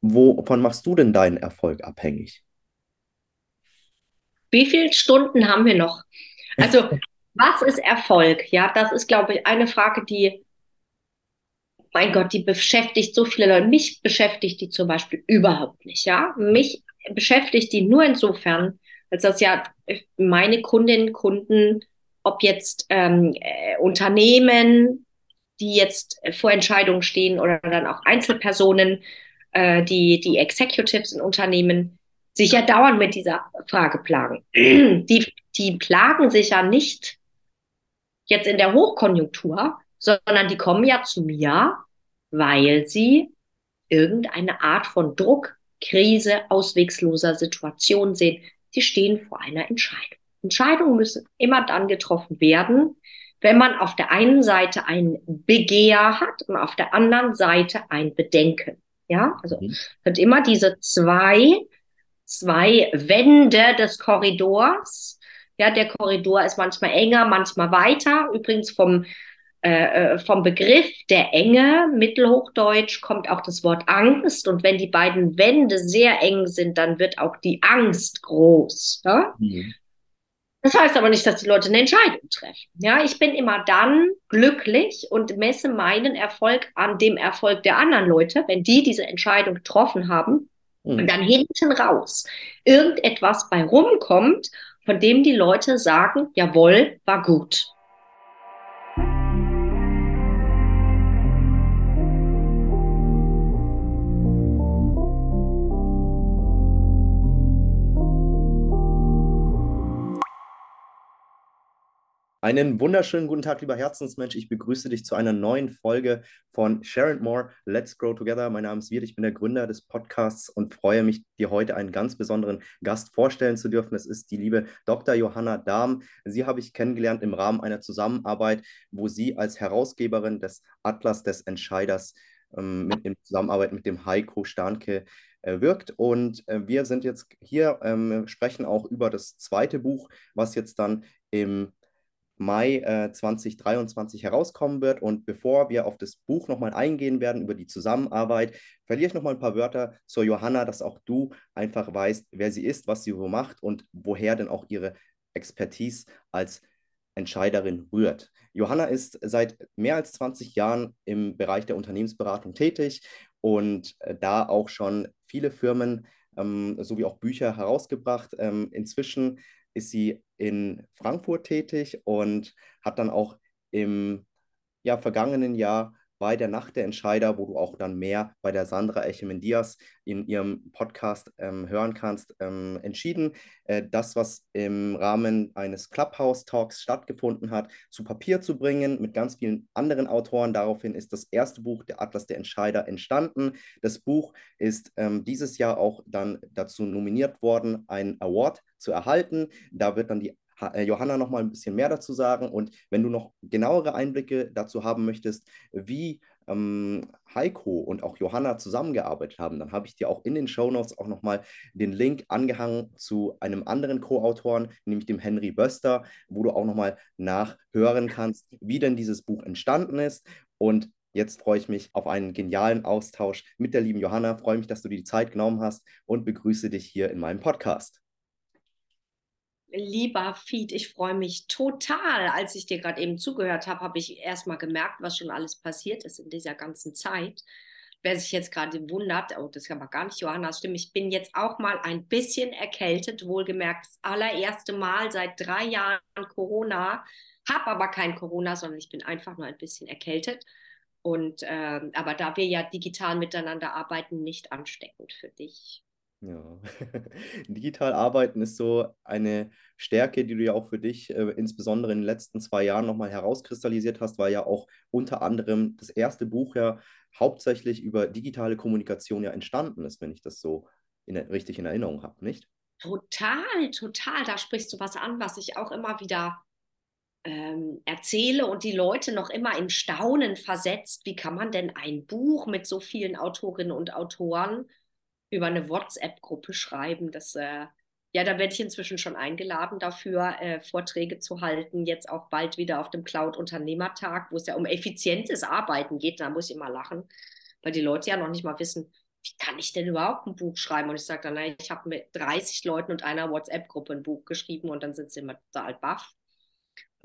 wovon machst du denn deinen Erfolg abhängig? Wie viele Stunden haben wir noch? Also, was ist Erfolg? Ja, das ist, glaube ich, eine Frage, die, mein Gott, die beschäftigt so viele Leute. Mich beschäftigt die zum Beispiel überhaupt nicht. Ja, mich beschäftigt die nur insofern, als das ja meine Kundinnen, Kunden, ob jetzt ähm, äh, Unternehmen, die jetzt vor Entscheidungen stehen oder dann auch Einzelpersonen, äh, die, die Executives in Unternehmen, sich ja dauernd mit dieser Frage plagen. Die, die plagen sich ja nicht jetzt in der Hochkonjunktur, sondern die kommen ja zu mir, weil sie irgendeine Art von Druck, Krise, auswegsloser Situation sehen. Sie stehen vor einer Entscheidung. Entscheidungen müssen immer dann getroffen werden, wenn man auf der einen Seite ein Begehr hat und auf der anderen Seite ein Bedenken. Ja, also mhm. sind immer diese zwei, zwei Wände des Korridors. Ja, der Korridor ist manchmal enger, manchmal weiter. Übrigens vom, äh, äh, vom Begriff der Enge, Mittelhochdeutsch, kommt auch das Wort Angst. Und wenn die beiden Wände sehr eng sind, dann wird auch die Angst groß. Ja? Mhm. Das heißt aber nicht, dass die Leute eine Entscheidung treffen. Ja, ich bin immer dann glücklich und messe meinen Erfolg an dem Erfolg der anderen Leute, wenn die diese Entscheidung getroffen haben mhm. und dann hinten raus irgendetwas bei rumkommt, von dem die Leute sagen, jawohl, war gut. Einen wunderschönen guten Tag, lieber Herzensmensch. Ich begrüße dich zu einer neuen Folge von Sharon More, Let's Grow Together. Mein Name ist Wirt, ich bin der Gründer des Podcasts und freue mich, dir heute einen ganz besonderen Gast vorstellen zu dürfen. Es ist die liebe Dr. Johanna Dahm. Sie habe ich kennengelernt im Rahmen einer Zusammenarbeit, wo sie als Herausgeberin des Atlas des Entscheiders ähm, mit in Zusammenarbeit mit dem Heiko Starnke äh, wirkt. Und äh, wir sind jetzt hier, ähm, sprechen auch über das zweite Buch, was jetzt dann im Mai äh, 2023 herauskommen wird. Und bevor wir auf das Buch nochmal eingehen werden, über die Zusammenarbeit, verliere ich nochmal ein paar Wörter zur Johanna, dass auch du einfach weißt, wer sie ist, was sie so macht und woher denn auch ihre Expertise als Entscheiderin rührt. Johanna ist seit mehr als 20 Jahren im Bereich der Unternehmensberatung tätig und äh, da auch schon viele Firmen ähm, sowie auch Bücher herausgebracht. Ähm, inzwischen ist sie in Frankfurt tätig und hat dann auch im ja, vergangenen Jahr bei der Nacht der Entscheider, wo du auch dann mehr bei der Sandra Echemendias in ihrem Podcast ähm, hören kannst, ähm, entschieden, äh, das, was im Rahmen eines Clubhouse-Talks stattgefunden hat, zu Papier zu bringen mit ganz vielen anderen Autoren. Daraufhin ist das erste Buch, der Atlas der Entscheider, entstanden. Das Buch ist ähm, dieses Jahr auch dann dazu nominiert worden, einen Award zu erhalten. Da wird dann die Johanna noch mal ein bisschen mehr dazu sagen. Und wenn du noch genauere Einblicke dazu haben möchtest, wie ähm, Heiko und auch Johanna zusammengearbeitet haben, dann habe ich dir auch in den Show Notes auch noch mal den Link angehangen zu einem anderen Co-Autoren, nämlich dem Henry Böster, wo du auch noch mal nachhören kannst, wie denn dieses Buch entstanden ist. Und Jetzt freue ich mich auf einen genialen Austausch mit der lieben Johanna. Freue mich, dass du dir die Zeit genommen hast und begrüße dich hier in meinem Podcast lieber Feed, ich freue mich total. Als ich dir gerade eben zugehört habe, habe ich erstmal gemerkt, was schon alles passiert ist in dieser ganzen Zeit. Wer sich jetzt gerade wundert, oh, das ist aber gar nicht Johannas Stimme, ich bin jetzt auch mal ein bisschen erkältet, wohlgemerkt das allererste Mal seit drei Jahren Corona, habe aber kein Corona, sondern ich bin einfach nur ein bisschen erkältet. Und äh, aber da wir ja digital miteinander arbeiten, nicht ansteckend für dich. Ja, digital arbeiten ist so eine Stärke, die du ja auch für dich äh, insbesondere in den letzten zwei Jahren nochmal herauskristallisiert hast, weil ja auch unter anderem das erste Buch ja hauptsächlich über digitale Kommunikation ja entstanden ist, wenn ich das so in, richtig in Erinnerung habe, nicht? Total, total. Da sprichst du was an, was ich auch immer wieder ähm, erzähle und die Leute noch immer in Staunen versetzt. Wie kann man denn ein Buch mit so vielen Autorinnen und Autoren über eine WhatsApp-Gruppe schreiben. Das, äh, ja, da werde ich inzwischen schon eingeladen dafür, äh, Vorträge zu halten. Jetzt auch bald wieder auf dem Cloud-Unternehmertag, wo es ja um effizientes Arbeiten geht. Da muss ich immer lachen, weil die Leute ja noch nicht mal wissen, wie kann ich denn überhaupt ein Buch schreiben? Und ich sage dann, na, ich habe mit 30 Leuten und einer WhatsApp-Gruppe ein Buch geschrieben und dann sind sie immer total baff.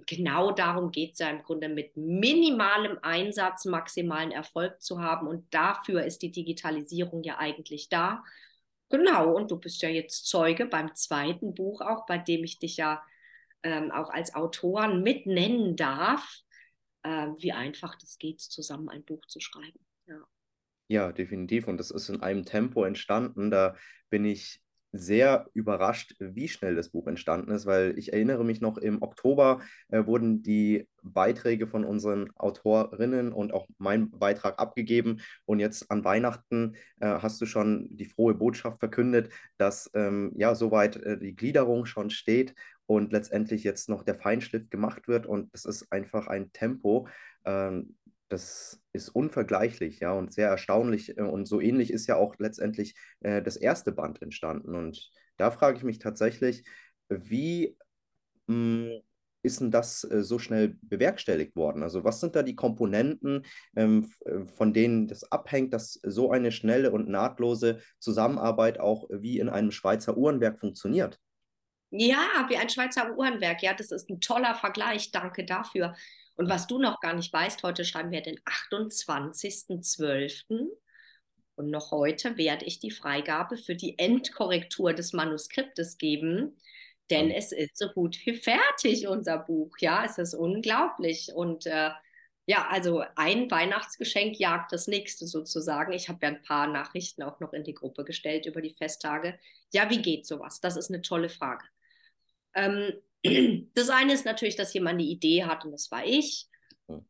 Genau darum geht es ja im Grunde, mit minimalem Einsatz maximalen Erfolg zu haben. Und dafür ist die Digitalisierung ja eigentlich da. Genau, und du bist ja jetzt Zeuge beim zweiten Buch auch, bei dem ich dich ja ähm, auch als Autoren mit nennen darf, äh, wie einfach das geht, zusammen ein Buch zu schreiben. Ja. Ja, definitiv. Und das ist in einem Tempo entstanden. Da bin ich sehr überrascht, wie schnell das Buch entstanden ist, weil ich erinnere mich noch, im Oktober äh, wurden die Beiträge von unseren Autorinnen und auch mein Beitrag abgegeben. Und jetzt an Weihnachten äh, hast du schon die frohe Botschaft verkündet, dass ähm, ja soweit äh, die Gliederung schon steht und letztendlich jetzt noch der Feinschliff gemacht wird. Und es ist einfach ein Tempo. Ähm, das ist unvergleichlich, ja, und sehr erstaunlich. Äh, und so ähnlich ist ja auch letztendlich äh, das erste Band entstanden. Und da frage ich mich tatsächlich, wie mh, hm, ist denn das äh, so schnell bewerkstelligt worden? Also was sind da die Komponenten, ähm, äh, von denen das abhängt, dass so eine schnelle und nahtlose Zusammenarbeit auch wie in einem Schweizer Uhrenwerk funktioniert? Ja, wie ein Schweizer Uhrenwerk. Ja, das ist ein toller Vergleich. Danke dafür. Und was du noch gar nicht weißt, heute schreiben wir den 28.12. Und noch heute werde ich die Freigabe für die Endkorrektur des Manuskriptes geben, denn es ist so gut wie fertig, unser Buch. Ja, es ist unglaublich. Und äh, ja, also ein Weihnachtsgeschenk jagt das nächste sozusagen. Ich habe ja ein paar Nachrichten auch noch in die Gruppe gestellt über die Festtage. Ja, wie geht sowas? Das ist eine tolle Frage. Ähm, das eine ist natürlich, dass jemand eine Idee hat und das war ich.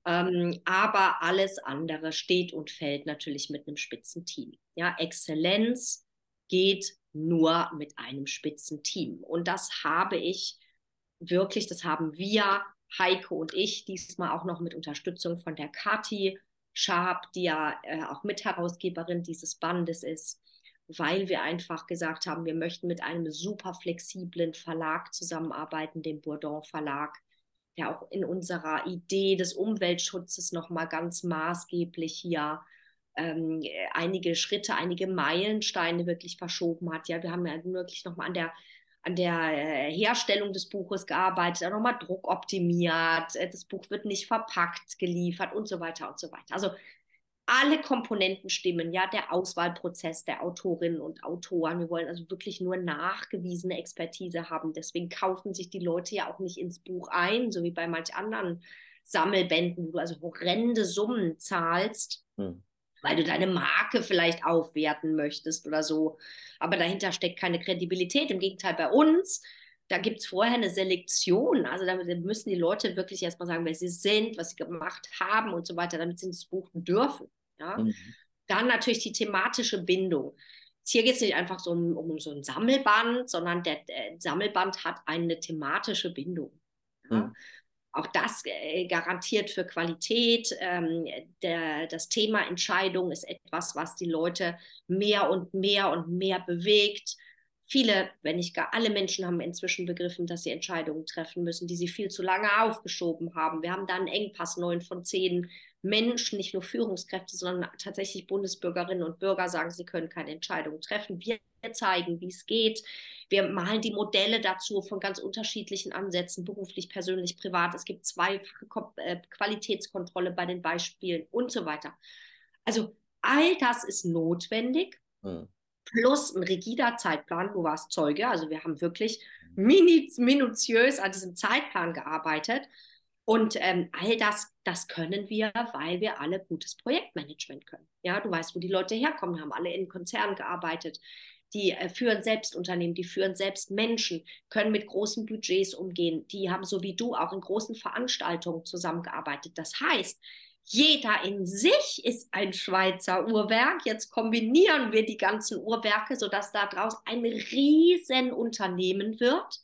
Ähm, aber alles andere steht und fällt natürlich mit einem Spitzenteam. Ja, Exzellenz geht nur mit einem Spitzenteam. Und das habe ich wirklich, das haben wir, Heike und ich, diesmal auch noch mit Unterstützung von der Kati Sharp, die ja äh, auch Mitherausgeberin dieses Bandes ist weil wir einfach gesagt haben, wir möchten mit einem super flexiblen Verlag zusammenarbeiten, dem Bourdon Verlag, der auch in unserer Idee des Umweltschutzes nochmal ganz maßgeblich hier ähm, einige Schritte, einige Meilensteine wirklich verschoben hat. Ja, wir haben ja wirklich nochmal an der an der äh, Herstellung des Buches gearbeitet, auch nochmal Druck optimiert, äh, das Buch wird nicht verpackt geliefert und so weiter und so weiter. Also alle Komponenten stimmen, ja, der Auswahlprozess der Autorinnen und Autoren. Wir wollen also wirklich nur nachgewiesene Expertise haben. Deswegen kaufen sich die Leute ja auch nicht ins Buch ein, so wie bei manch anderen Sammelbänden, wo du also horrende Summen zahlst, hm. weil du deine Marke vielleicht aufwerten möchtest oder so. Aber dahinter steckt keine Kredibilität. Im Gegenteil, bei uns da gibt es vorher eine Selektion. Also da müssen die Leute wirklich erstmal sagen, wer sie sind, was sie gemacht haben und so weiter, damit sie das buchen dürfen. Ja? Mhm. Dann natürlich die thematische Bindung. Hier geht es nicht einfach so um, um, so ein Sammelband, sondern der, der, Sammelband hat eine thematische Bindung. Ja? Mhm. Auch das äh, garantiert für Qualität. Ähm, der, das Thema Entscheidung ist etwas, was die Leute mehr und mehr und mehr bewegt viele, wenn nicht gar alle Menschen haben inzwischen begriffen, dass sie Entscheidungen treffen müssen, die sie viel zu lange aufgeschoben haben. Wir haben da einen Engpass, neun von zehn Menschen, nicht nur Führungskräfte, sondern tatsächlich Bundesbürgerinnen und Bürger sagen, sie können keine Entscheidungen treffen. Wir zeigen, wie es geht. Wir malen die Modelle dazu von ganz unterschiedlichen Ansätzen, beruflich, persönlich, privat. Es gibt zweifache äh, Qualitätskontrolle bei den Beispielen und so weiter. Also all das ist notwendig. Mhm plus ein rigider Zeitplan. Du warst Zeuge, also wir haben wirklich minutiös an diesem Zeitplan gearbeitet. Und ähm, all das, das können wir, weil wir alle gutes Projektmanagement können. Ja, du weißt, wo die Leute herkommen, haben alle in Konzernen gearbeitet. Die äh, führen selbst Unternehmen, die führen selbst Menschen, können mit großen Budgets umgehen. Die haben so wie du auch in großen Veranstaltungen zusammengearbeitet. Das heißt, jeder in sich ist ein Schweizer Uhrwerk. Jetzt kombinieren wir die ganzen Uhrwerke, sodass daraus ein Riesenunternehmen wird,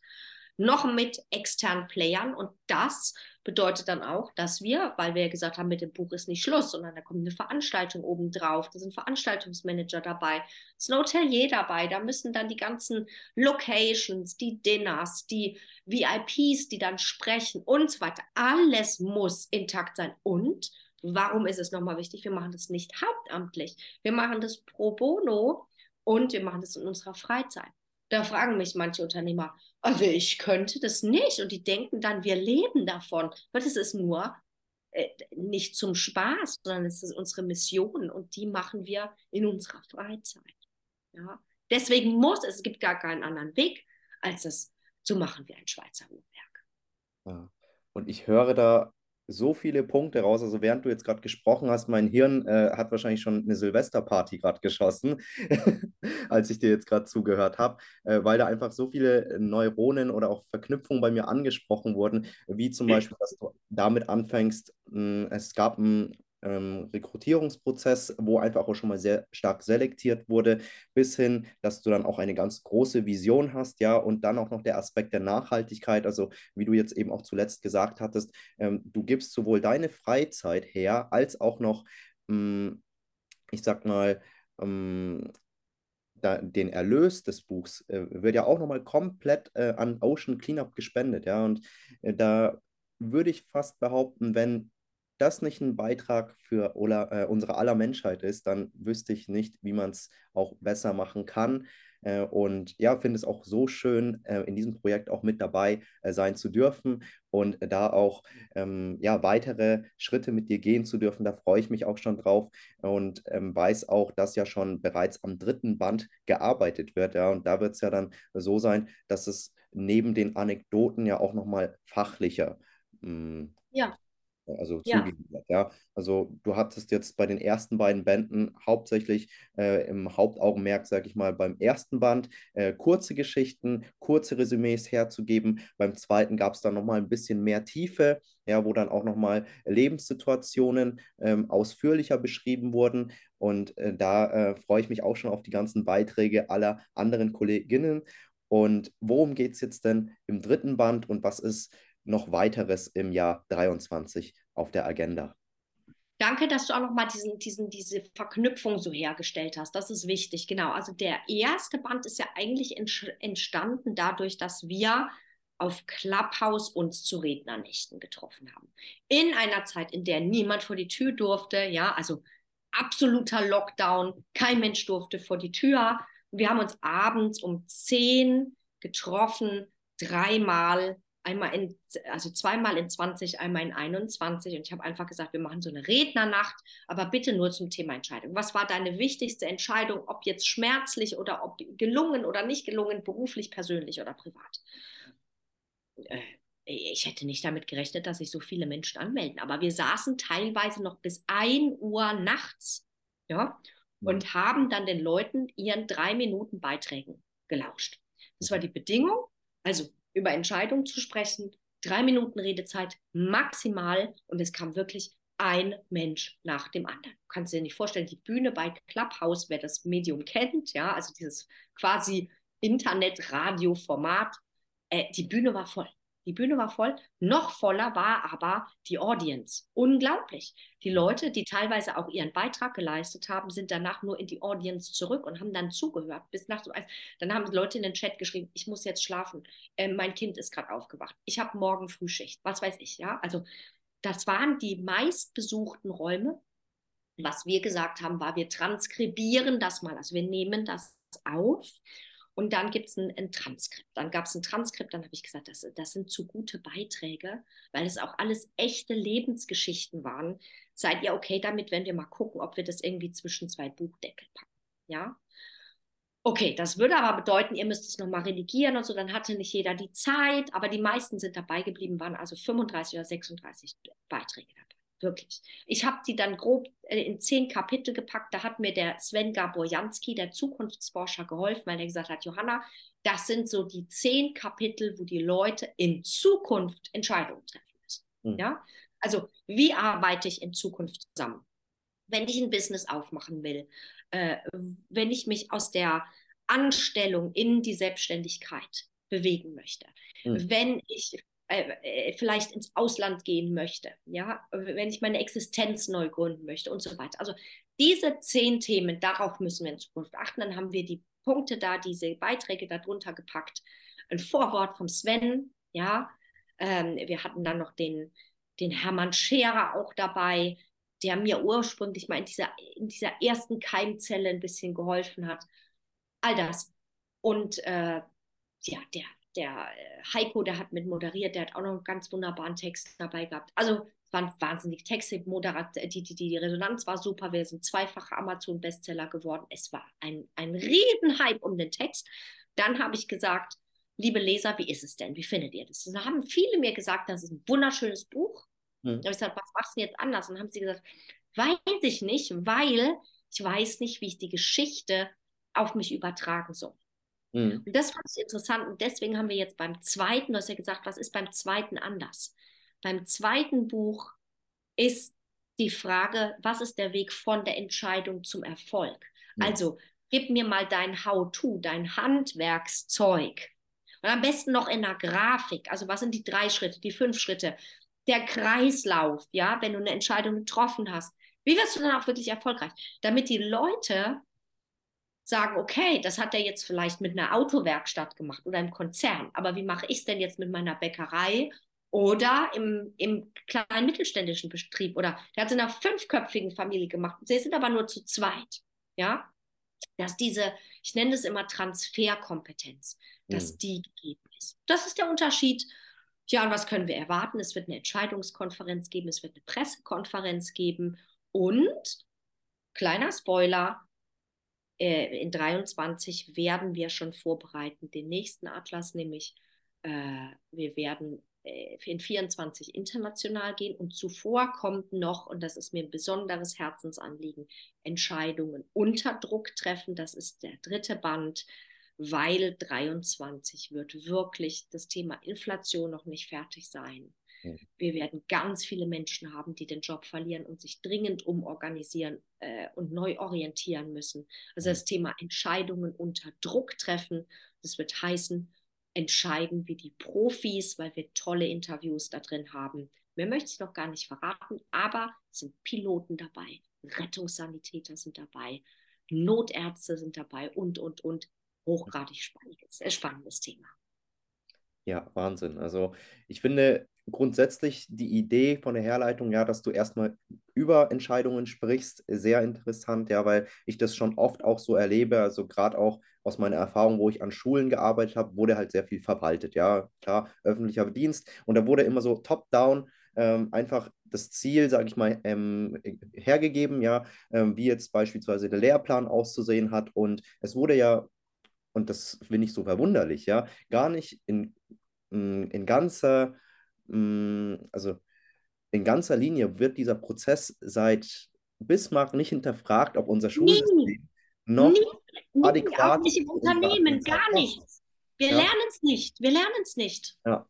noch mit externen Playern. Und das bedeutet dann auch, dass wir, weil wir ja gesagt haben, mit dem Buch ist nicht Schluss, sondern da kommt eine Veranstaltung obendrauf, da sind Veranstaltungsmanager dabei, ist ein Hotelier dabei, da müssen dann die ganzen Locations, die Dinners, die VIPs, die dann sprechen und so weiter, alles muss intakt sein. Und Warum ist es nochmal wichtig? Wir machen das nicht hauptamtlich. Wir machen das pro bono und wir machen das in unserer Freizeit. Da fragen mich manche Unternehmer, also ich könnte das nicht. Und die denken dann, wir leben davon. Aber das ist nur äh, nicht zum Spaß, sondern es ist unsere Mission und die machen wir in unserer Freizeit. Ja? Deswegen muss es, es gibt gar keinen anderen Weg, als es zu machen wie ein Schweizer Uhrwerk. Ja. Und ich höre da so viele Punkte raus. Also während du jetzt gerade gesprochen hast, mein Hirn äh, hat wahrscheinlich schon eine Silvesterparty gerade geschossen, als ich dir jetzt gerade zugehört habe, äh, weil da einfach so viele Neuronen oder auch Verknüpfungen bei mir angesprochen wurden, wie zum Beispiel, dass du damit anfängst, mh, es gab ein ähm, Rekrutierungsprozess, wo einfach auch schon mal sehr stark selektiert wurde, bis hin, dass du dann auch eine ganz große Vision hast, ja, und dann auch noch der Aspekt der Nachhaltigkeit, also wie du jetzt eben auch zuletzt gesagt hattest, ähm, du gibst sowohl deine Freizeit her, als auch noch, ähm, ich sag mal, ähm, da, den Erlös des Buchs äh, wird ja auch nochmal komplett äh, an Ocean Cleanup gespendet, ja, und äh, da würde ich fast behaupten, wenn das nicht ein Beitrag für Ola, äh, unsere aller Menschheit ist, dann wüsste ich nicht, wie man es auch besser machen kann. Äh, und ja, finde es auch so schön, äh, in diesem Projekt auch mit dabei äh, sein zu dürfen und da auch ähm, ja, weitere Schritte mit dir gehen zu dürfen. Da freue ich mich auch schon drauf und ähm, weiß auch, dass ja schon bereits am dritten Band gearbeitet wird. Ja, und da wird es ja dann so sein, dass es neben den Anekdoten ja auch nochmal fachlicher mm, ja also ja. zugegliedert. Ja. Also du hattest jetzt bei den ersten beiden Bänden hauptsächlich äh, im Hauptaugenmerk, sage ich mal, beim ersten Band äh, kurze Geschichten, kurze Resümees herzugeben. Beim zweiten gab es dann nochmal ein bisschen mehr Tiefe, ja, wo dann auch nochmal Lebenssituationen ähm, ausführlicher beschrieben wurden. Und äh, da äh, freue ich mich auch schon auf die ganzen Beiträge aller anderen Kolleginnen. Und worum geht es jetzt denn im dritten Band und was ist noch weiteres im Jahr 23 auf der Agenda. Danke, dass du auch nochmal diesen, diesen, diese Verknüpfung so hergestellt hast. Das ist wichtig, genau. Also der erste Band ist ja eigentlich entstanden dadurch, dass wir auf Clubhouse uns zu Rednernächten getroffen haben. In einer Zeit, in der niemand vor die Tür durfte, ja, also absoluter Lockdown, kein Mensch durfte vor die Tür. Wir haben uns abends um zehn getroffen, dreimal einmal in, also zweimal in 20, einmal in 21. Und ich habe einfach gesagt, wir machen so eine Rednernacht, aber bitte nur zum Thema Entscheidung. Was war deine wichtigste Entscheidung, ob jetzt schmerzlich oder ob gelungen oder nicht gelungen, beruflich, persönlich oder privat? Äh, ich hätte nicht damit gerechnet, dass sich so viele Menschen anmelden, aber wir saßen teilweise noch bis 1 Uhr nachts, ja, und haben dann den Leuten ihren drei Minuten Beiträgen gelauscht. Das war die Bedingung. Also über Entscheidungen zu sprechen. Drei Minuten Redezeit maximal und es kam wirklich ein Mensch nach dem anderen. Du kannst dir nicht vorstellen, die Bühne bei Clubhouse, wer das Medium kennt, ja, also dieses quasi Internet-Radio-Format, äh, die Bühne war voll. Die Bühne war voll. Noch voller war aber die Audience. Unglaublich. Die Leute, die teilweise auch ihren Beitrag geleistet haben, sind danach nur in die Audience zurück und haben dann zugehört bis nachts um. Dann haben Leute in den Chat geschrieben, ich muss jetzt schlafen. Äh, mein Kind ist gerade aufgewacht. Ich habe morgen Frühschicht. Was weiß ich, ja? Also das waren die meistbesuchten Räume. Was wir gesagt haben, war, wir transkribieren das mal. Also wir nehmen das auf und dann gibt es ein, ein, Transkript. Dann gab es ein Transkript, dann habe ich gesagt, das, das sind zu gute Beiträge, weil es auch alles echte Lebensgeschichten waren. Seid ihr okay damit, wenn wir mal gucken, ob wir das irgendwie zwischen zwei Buchdeckel packen? Ja? Okay, das würde aber bedeuten, ihr müsst es nochmal redigieren und so, dann hatte nicht jeder die Zeit, aber die meisten sind dabei geblieben, waren also 35 oder 36 Beiträge dabei. Wirklich. Ich habe die dann grob äh, in zehn Kapitel gepackt. Da hat mir der Sven Gaborjanski, der Zukunftsforscher, geholfen, weil er gesagt hat, Johanna, das sind so die zehn Kapitel, wo die Leute in Zukunft Entscheidungen treffen müssen. Mhm. Ja? Also, wie arbeite ich in Zukunft zusammen? Wenn ich ein Business aufmachen will, äh, wenn ich mich aus der Anstellung in die Selbstständigkeit bewegen möchte, mhm. wenn ich äh, äh, vielleicht ins Ausland gehen möchte, ja, wenn ich meine Existenz neu gründen möchte und so weiter. Also diese zehn Themen, darauf müssen wir in Zukunft achten. Dann haben wir die Punkte da, diese Beiträge darunter gepackt. Ein Vorwort vom Sven, ja. Ähm, wir hatten dann noch den, den Hermann Scherer auch dabei, der mir ursprünglich mal in dieser, in dieser ersten Keimzelle ein bisschen geholfen hat. All das. Und äh, ja, der, der äh, Heiko, der hat mit moderiert, der hat auch noch einen ganz wunderbaren Text dabei gehabt. Also es waren wahnsinnig Texte, Moderat, die, die, die Resonanz war super, wir sind zweifache Amazon-Bestseller geworden. Es war ein, ein Riesenhype um den Text. Dann habe ich gesagt, liebe Leser, wie ist es denn? Wie findet ihr das? Und da haben viele mir gesagt, das ist ein wunderschönes Buch. Mhm. Da habe ich gesagt, was machst du jetzt anders? Und dann haben sie gesagt, weiß ich nicht, weil ich weiß nicht, wie ich die Geschichte auf mich übertragen soll. Mhm. Und das fand ich interessant. Und deswegen haben wir jetzt beim zweiten, du hast ja gesagt, was ist beim zweiten anders? Beim zweiten Buch ist die Frage, was ist der Weg von der Entscheidung zum Erfolg? Mhm. Also, gib mir mal dein How-to, dein Handwerkszeug. Und am besten noch in einer Grafik. Also, was sind die drei Schritte, die fünf Schritte? Der Kreislauf, ja, wenn du eine Entscheidung getroffen hast. Wie wirst du dann auch wirklich erfolgreich? Damit die Leute sagen, okay, das hat er jetzt vielleicht mit einer Autowerkstatt gemacht oder im Konzern, aber wie mache ich es denn jetzt mit meiner Bäckerei oder im, im kleinen mittelständischen Betrieb oder der hat es in einer fünfköpfigen Familie gemacht. Sie sind aber nur zu zweit, ja, dass diese, ich nenne es immer Transferkompetenz, dass mhm. die gegeben ist. Das ist der Unterschied. Ja, und was können wir erwarten? Es wird eine Entscheidungskonferenz geben, es wird eine Pressekonferenz geben und kleiner Spoiler, in 23 werden wir schon vorbereiten, den nächsten Atlas, nämlich äh, wir werden äh, in 24 international gehen und zuvor kommt noch, und das ist mir ein besonderes Herzensanliegen, Entscheidungen unter Druck treffen. Das ist der dritte Band, weil 23 wird wirklich das Thema Inflation noch nicht fertig sein. Wir werden ganz viele Menschen haben, die den Job verlieren und sich dringend umorganisieren äh, und neu orientieren müssen. Also das Thema Entscheidungen unter Druck treffen, das wird heißen, entscheiden wie die Profis, weil wir tolle Interviews da drin haben. Mehr möchte ich noch gar nicht verraten, aber es sind Piloten dabei, Rettungssanitäter sind dabei, Notärzte sind dabei und, und, und. Hochgradig spannendes, äh, spannendes Thema. Ja, Wahnsinn. Also ich finde, grundsätzlich die Idee von der Herleitung, ja, dass du erstmal über Entscheidungen sprichst, sehr interessant, ja, weil ich das schon oft auch so erlebe, also gerade auch aus meiner Erfahrung, wo ich an Schulen gearbeitet habe, wurde halt sehr viel verwaltet, ja, klar, öffentlicher Dienst. Und da wurde immer so top-down ähm, einfach das Ziel, sage ich mal, ähm, hergegeben, ja, ähm, wie jetzt beispielsweise der Lehrplan auszusehen hat. Und es wurde ja und das finde ich so verwunderlich, ja, gar nicht in, in ganzer Mm, also in ganzer Linie wird dieser Prozess seit Bismarck nicht hinterfragt, ob unser Schulsystem nie, noch nie, adäquat auch nicht im Unternehmen, gar nichts. Wir ja. lernen es nicht, wir lernen es nicht. Ja,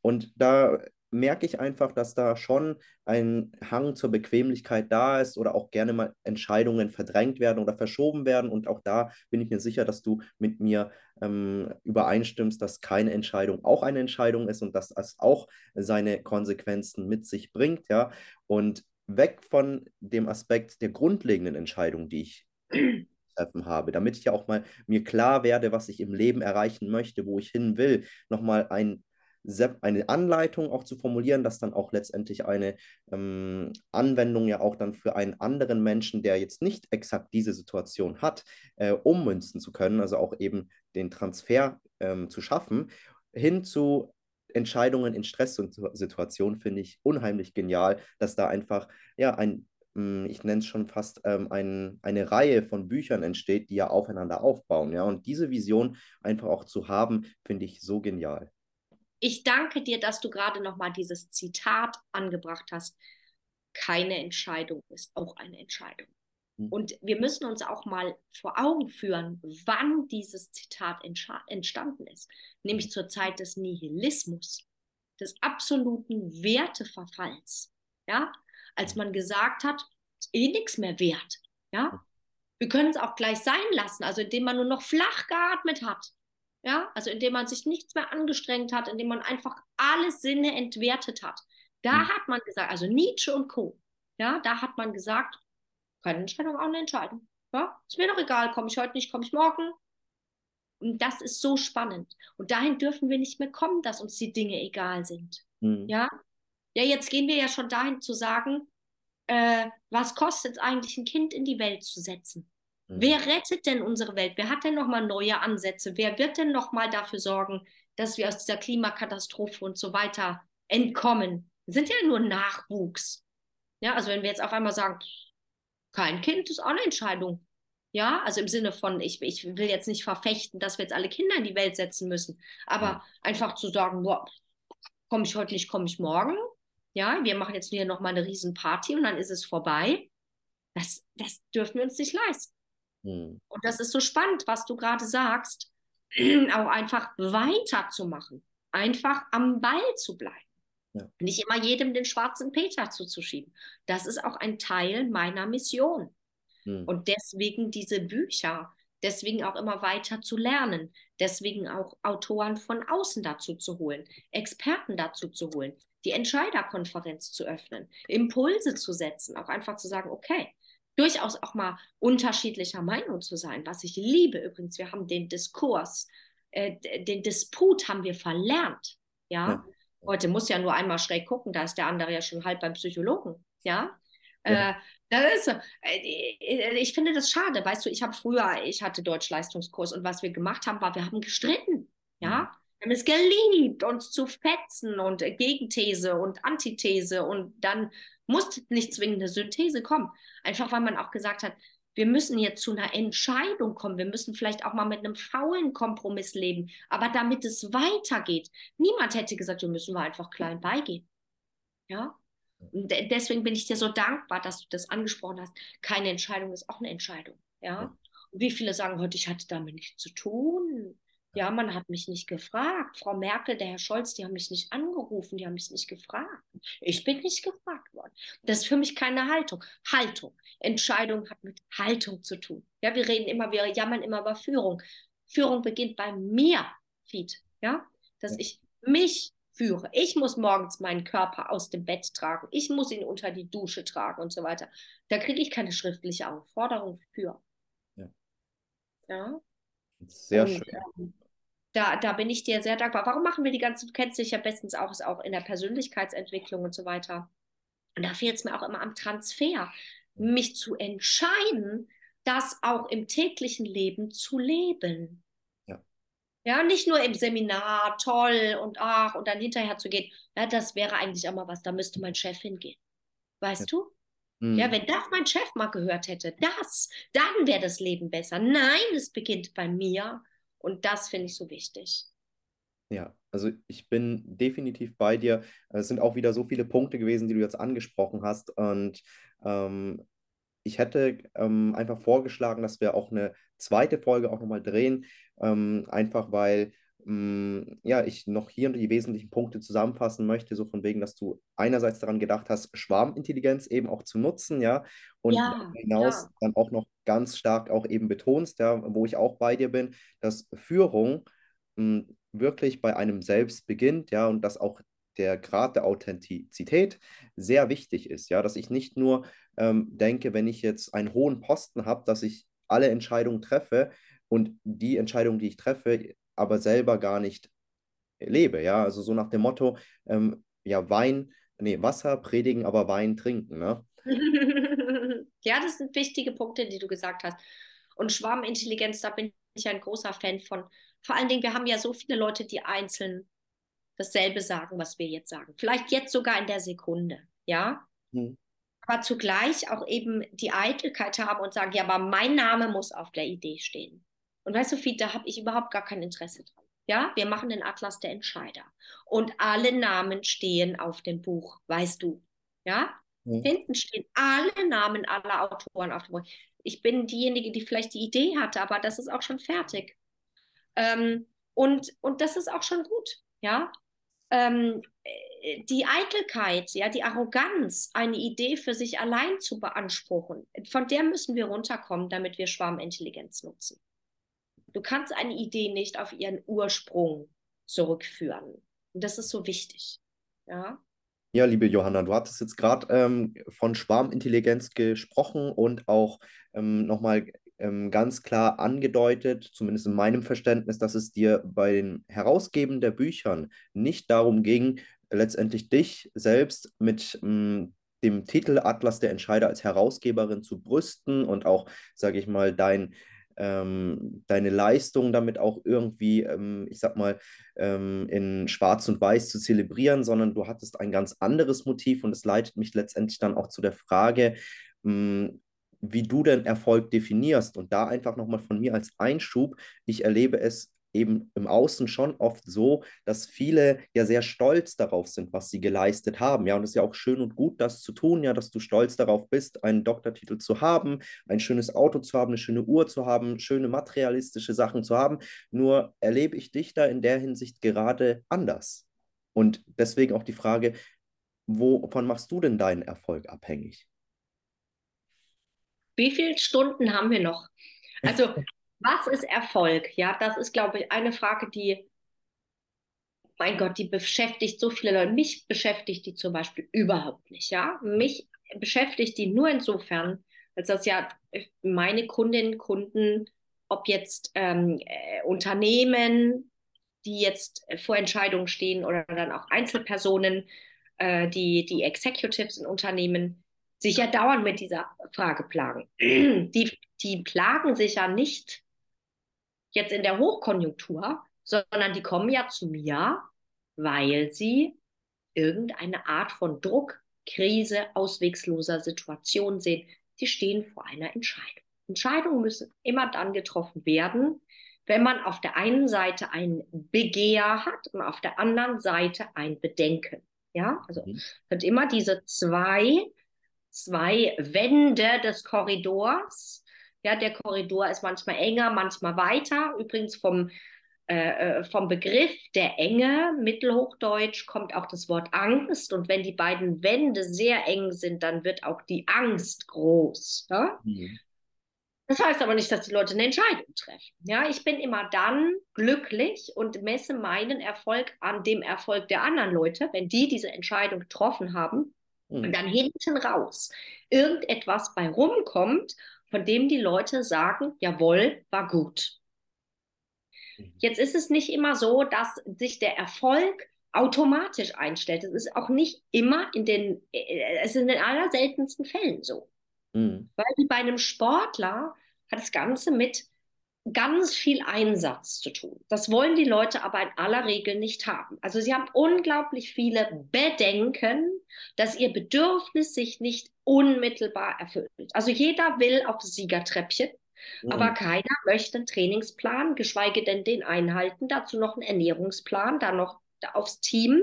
und da merke ich einfach, dass da schon ein Hang zur Bequemlichkeit da ist oder auch gerne mal Entscheidungen verdrängt werden oder verschoben werden. Und auch da bin ich mir sicher, dass du mit mir ähm, übereinstimmst, dass keine Entscheidung auch eine Entscheidung ist und dass es auch seine Konsequenzen mit sich bringt. Ja, und weg von dem Aspekt der grundlegenden Entscheidung, die ich treffen habe, damit ich ja auch mal mir klar werde, was ich im Leben erreichen möchte, wo ich hin will, nochmal ein eine Anleitung auch zu formulieren, dass dann auch letztendlich eine ähm, Anwendung ja auch dann für einen anderen Menschen, der jetzt nicht exakt diese Situation hat, äh, ummünzen zu können, also auch eben den Transfer ähm, zu schaffen, hin zu Entscheidungen in Stresssituationen finde ich unheimlich genial, dass da einfach ja ein hm, ich nenne es schon fast ähm, ein, eine Reihe von Büchern entsteht, die ja aufeinander aufbauen. Ja? Und diese Vision einfach auch zu haben, finde ich so genial. Ich danke dir, dass du gerade noch mal dieses Zitat angebracht hast. Keine Entscheidung ist auch eine Entscheidung. Mhm. Und wir müssen uns auch mal vor Augen führen, wann dieses Zitat entstanden ist. Nämlich hm. zur Zeit des Nihilismus, des absoluten Werteverfalls. Ja, als man gesagt hat, ist eh nichts mehr wert. Ja, wir können es auch gleich sein lassen, also indem man nur noch flach geatmet hat. Ja, also indem man sich nichts mehr angestrengt hat, indem man einfach alle Sinne entwertet hat. Da mhm. hat man gesagt, also Nietzsche und Co. Ja, da hat man gesagt, keine Entscheidung, auch eine Entscheidung. Ja, ist mir doch egal, komme ich heute nicht, komme ich morgen. Und das ist so spannend. Und dahin dürfen wir nicht mehr kommen, dass uns die Dinge egal sind. Mhm. Ja, ja, jetzt gehen wir ja schon dahin zu sagen, äh, was kostet es eigentlich, ein Kind in die Welt zu setzen? Mhm. Wer rettet denn unsere Welt? Wer hat denn nochmal neue Ansätze? Wer wird denn nochmal dafür sorgen, dass wir aus dieser Klimakatastrophe und so weiter entkommen? Das sind ja nur Nachwuchs. Ja, also wenn wir jetzt auf einmal sagen, kein Kind ist auch eine Entscheidung. Ja, also im Sinne von, ich, ich will jetzt nicht verfechten, dass wir jetzt alle Kinder in die Welt setzen müssen, aber ja. einfach zu sagen, boah, komme ich heute nicht, komme ich morgen. Ja, wir machen jetzt hier nochmal eine Riesenparty und dann ist es vorbei. Das, das dürfen wir uns nicht leisten. Hm. Und das ist so spannend, was du gerade sagst, auch einfach weiterzumachen, einfach am Ball zu bleiben. Ja. Nicht immer jedem den schwarzen Peter zuzuschieben. Das ist auch ein Teil meiner Mission. Hm. Und deswegen diese Bücher, deswegen auch immer weiter zu lernen, deswegen auch Autoren von außen dazu zu holen, Experten dazu zu holen, die Entscheiderkonferenz zu öffnen, Impulse zu setzen, auch einfach zu sagen, okay, durchaus auch mal unterschiedlicher Meinung zu sein, was ich liebe übrigens. Wir haben den Diskurs, äh, den Disput haben wir verlernt. Ja? ja? heute muss ja nur einmal schräg gucken, da ist der andere ja schon halb beim Psychologen. Ja, ja. Äh, das ist so. Äh, ich finde das schade. Weißt du, ich habe früher, ich hatte Deutschleistungskurs und was wir gemacht haben, war, wir haben gestritten. Ja. Mhm. Wir haben es geliebt, uns zu fetzen und Gegenthese und Antithese und dann musste nicht zwingend eine Synthese kommen. Einfach weil man auch gesagt hat, wir müssen jetzt zu einer Entscheidung kommen. Wir müssen vielleicht auch mal mit einem faulen Kompromiss leben. Aber damit es weitergeht, niemand hätte gesagt, wir müssen wir einfach klein beigehen. Ja, deswegen bin ich dir so dankbar, dass du das angesprochen hast. Keine Entscheidung ist auch eine Entscheidung. Ja. Und wie viele sagen heute, ich hatte damit nichts zu tun. Ja, man hat mich nicht gefragt. Frau Merkel, der Herr Scholz, die haben mich nicht angerufen, die haben mich nicht gefragt. Ich bin nicht gefragt worden. Das ist für mich keine Haltung. Haltung. Entscheidung hat mit Haltung zu tun. Ja, wir reden immer, wir jammern immer über Führung. Führung beginnt bei mir, Fied. Ja, dass ich mich führe. Ich muss morgens meinen Körper aus dem Bett tragen. Ich muss ihn unter die Dusche tragen und so weiter. Da kriege ich keine schriftliche Aufforderung für. Ja. ja? Sehr und, schön. Ähm, da, da bin ich dir sehr dankbar. Warum machen wir die ganzen, du kennst dich ja bestens auch, ist auch in der Persönlichkeitsentwicklung und so weiter. Und da fehlt es mir auch immer am Transfer, mich zu entscheiden, das auch im täglichen Leben zu leben. Ja, nicht nur im Seminar, toll und ach, und dann hinterher zu gehen. Ja, das wäre eigentlich auch mal was, da müsste mein Chef hingehen. Weißt ja. du? Mhm. Ja, wenn das mein Chef mal gehört hätte, das, dann wäre das Leben besser. Nein, es beginnt bei mir und das finde ich so wichtig. Ja, also ich bin definitiv bei dir. Es sind auch wieder so viele Punkte gewesen, die du jetzt angesprochen hast. Und ähm, ich hätte ähm, einfach vorgeschlagen, dass wir auch eine zweite Folge auch nochmal drehen, ähm, einfach weil ähm, ja, ich noch hier die wesentlichen Punkte zusammenfassen möchte, so von wegen, dass du einerseits daran gedacht hast, Schwarmintelligenz eben auch zu nutzen, ja, und ja, hinaus ja. dann auch noch ganz stark auch eben betonst, ja, wo ich auch bei dir bin, dass Führung hm, wirklich bei einem selbst beginnt, ja, und dass auch der Grad der Authentizität sehr wichtig ist. Ja, dass ich nicht nur ähm, denke, wenn ich jetzt einen hohen Posten habe, dass ich alle Entscheidungen treffe und die Entscheidung, die ich treffe, aber selber gar nicht lebe. Ja, also so nach dem Motto, ähm, ja, Wein, nee, Wasser predigen, aber Wein trinken. Ne? ja, das sind wichtige Punkte, die du gesagt hast. Und Schwarmintelligenz, da bin ich ein großer Fan von. Vor allen Dingen, wir haben ja so viele Leute, die einzeln dasselbe sagen, was wir jetzt sagen. Vielleicht jetzt sogar in der Sekunde, ja. Hm. Aber zugleich auch eben die Eitelkeit haben und sagen, ja, aber mein Name muss auf der Idee stehen. Und weißt du, Fied, da habe ich überhaupt gar kein Interesse dran. Ja, wir machen den Atlas der Entscheider. Und alle Namen stehen auf dem Buch, weißt du. Ja? Hm. Hinten stehen alle Namen aller Autoren auf dem Buch. Ich bin diejenige, die vielleicht die Idee hatte, aber das ist auch schon fertig. Ähm, und, und das ist auch schon gut. Ja, ähm, die Eitelkeit, ja, die Arroganz, eine Idee für sich allein zu beanspruchen, von der müssen wir runterkommen, damit wir Schwarmintelligenz nutzen. Du kannst eine Idee nicht auf ihren Ursprung zurückführen. Und das ist so wichtig. Ja. Ja, liebe Johanna, du hattest jetzt gerade ähm, von Schwarmintelligenz gesprochen und auch ähm, nochmal ähm, ganz klar angedeutet, zumindest in meinem Verständnis, dass es dir bei den Herausgeben der Büchern nicht darum ging, letztendlich dich selbst mit ähm, dem Titel Atlas der Entscheider als Herausgeberin zu brüsten und auch, sage ich mal, dein, ähm, deine Leistung damit auch irgendwie, ähm, ich sag mal, ähm, in Schwarz und Weiß zu zelebrieren, sondern du hattest ein ganz anderes Motiv und es leitet mich letztendlich dann auch zu der Frage, mh, hm, wie du denn Erfolg definierst. Und da einfach nochmal von mir als Einschub, ich erlebe es eben im Außen schon oft so, dass viele ja sehr stolz darauf sind, was sie geleistet haben. Ja, und es ist ja auch schön und gut, das zu tun, ja, dass du stolz darauf bist, einen Doktortitel zu haben, ein schönes Auto zu haben, eine schöne Uhr zu haben, schöne materialistische Sachen zu haben. Nur erlebe ich dich da in der Hinsicht gerade anders. Und deswegen auch die Frage, wovon machst du denn deinen Erfolg abhängig? Wie viele Stunden haben wir noch? Also, was ist Erfolg? Ja, das ist, glaube ich, eine Frage, die, mein Gott, die beschäftigt so viele Leute. Mich beschäftigt die zum Beispiel überhaupt nicht. Ja, mich beschäftigt die nur insofern, als das ja meine Kundinnen, Kunden, ob jetzt ähm, äh, Unternehmen, die jetzt vor Entscheidungen stehen oder dann auch Einzelpersonen, äh, die, die Executives in Unternehmen, sich ja dauernd mit dieser Frage plagen. Die, die plagen sich ja nicht jetzt in der Hochkonjunktur, sondern die kommen ja zu mir, weil sie irgendeine Art von Druck, Krise, auswegsloser Situation sehen. Sie stehen vor einer Entscheidung. Entscheidungen müssen immer dann getroffen werden, wenn man auf der einen Seite ein Begehr hat und auf der anderen Seite ein Bedenken. Ja, also mhm. sind immer diese zwei zwei Wände des Korridors. Ja, der Korridor ist manchmal enger, manchmal weiter. Übrigens vom, äh, äh, vom Begriff der Enge, Mittelhochdeutsch, kommt auch das Wort Angst. Und wenn die beiden Wände sehr eng sind, dann wird auch die Angst groß. Ja? Mhm. Das heißt aber nicht, dass die Leute eine Entscheidung treffen. Ja, ich bin immer dann glücklich und messe meinen Erfolg an dem Erfolg der anderen Leute, wenn die diese Entscheidung getroffen haben und hm. dann hinten raus irgendetwas bei rumkommt, von dem die Leute sagen, jawohl, war gut. Mhm. Jetzt ist es nicht immer so, dass sich der Erfolg automatisch einstellt. Es ist auch nicht immer in den, äh, es ist in den allerseltensten Fällen so. Mhm. Weil wie bei einem Sportler hat das Ganze mit ganz viel Einsatz zu tun. Das wollen die Leute aber in aller Regel nicht haben. Also sie haben unglaublich viele Bedenken, dass ihr Bedürfnis sich nicht unmittelbar erfüllt. Also jeder will auf Siegertreppchen, mhm. aber keiner möchte einen Trainingsplan, geschweige denn den einhalten, dazu noch einen Ernährungsplan, dann noch aufs Team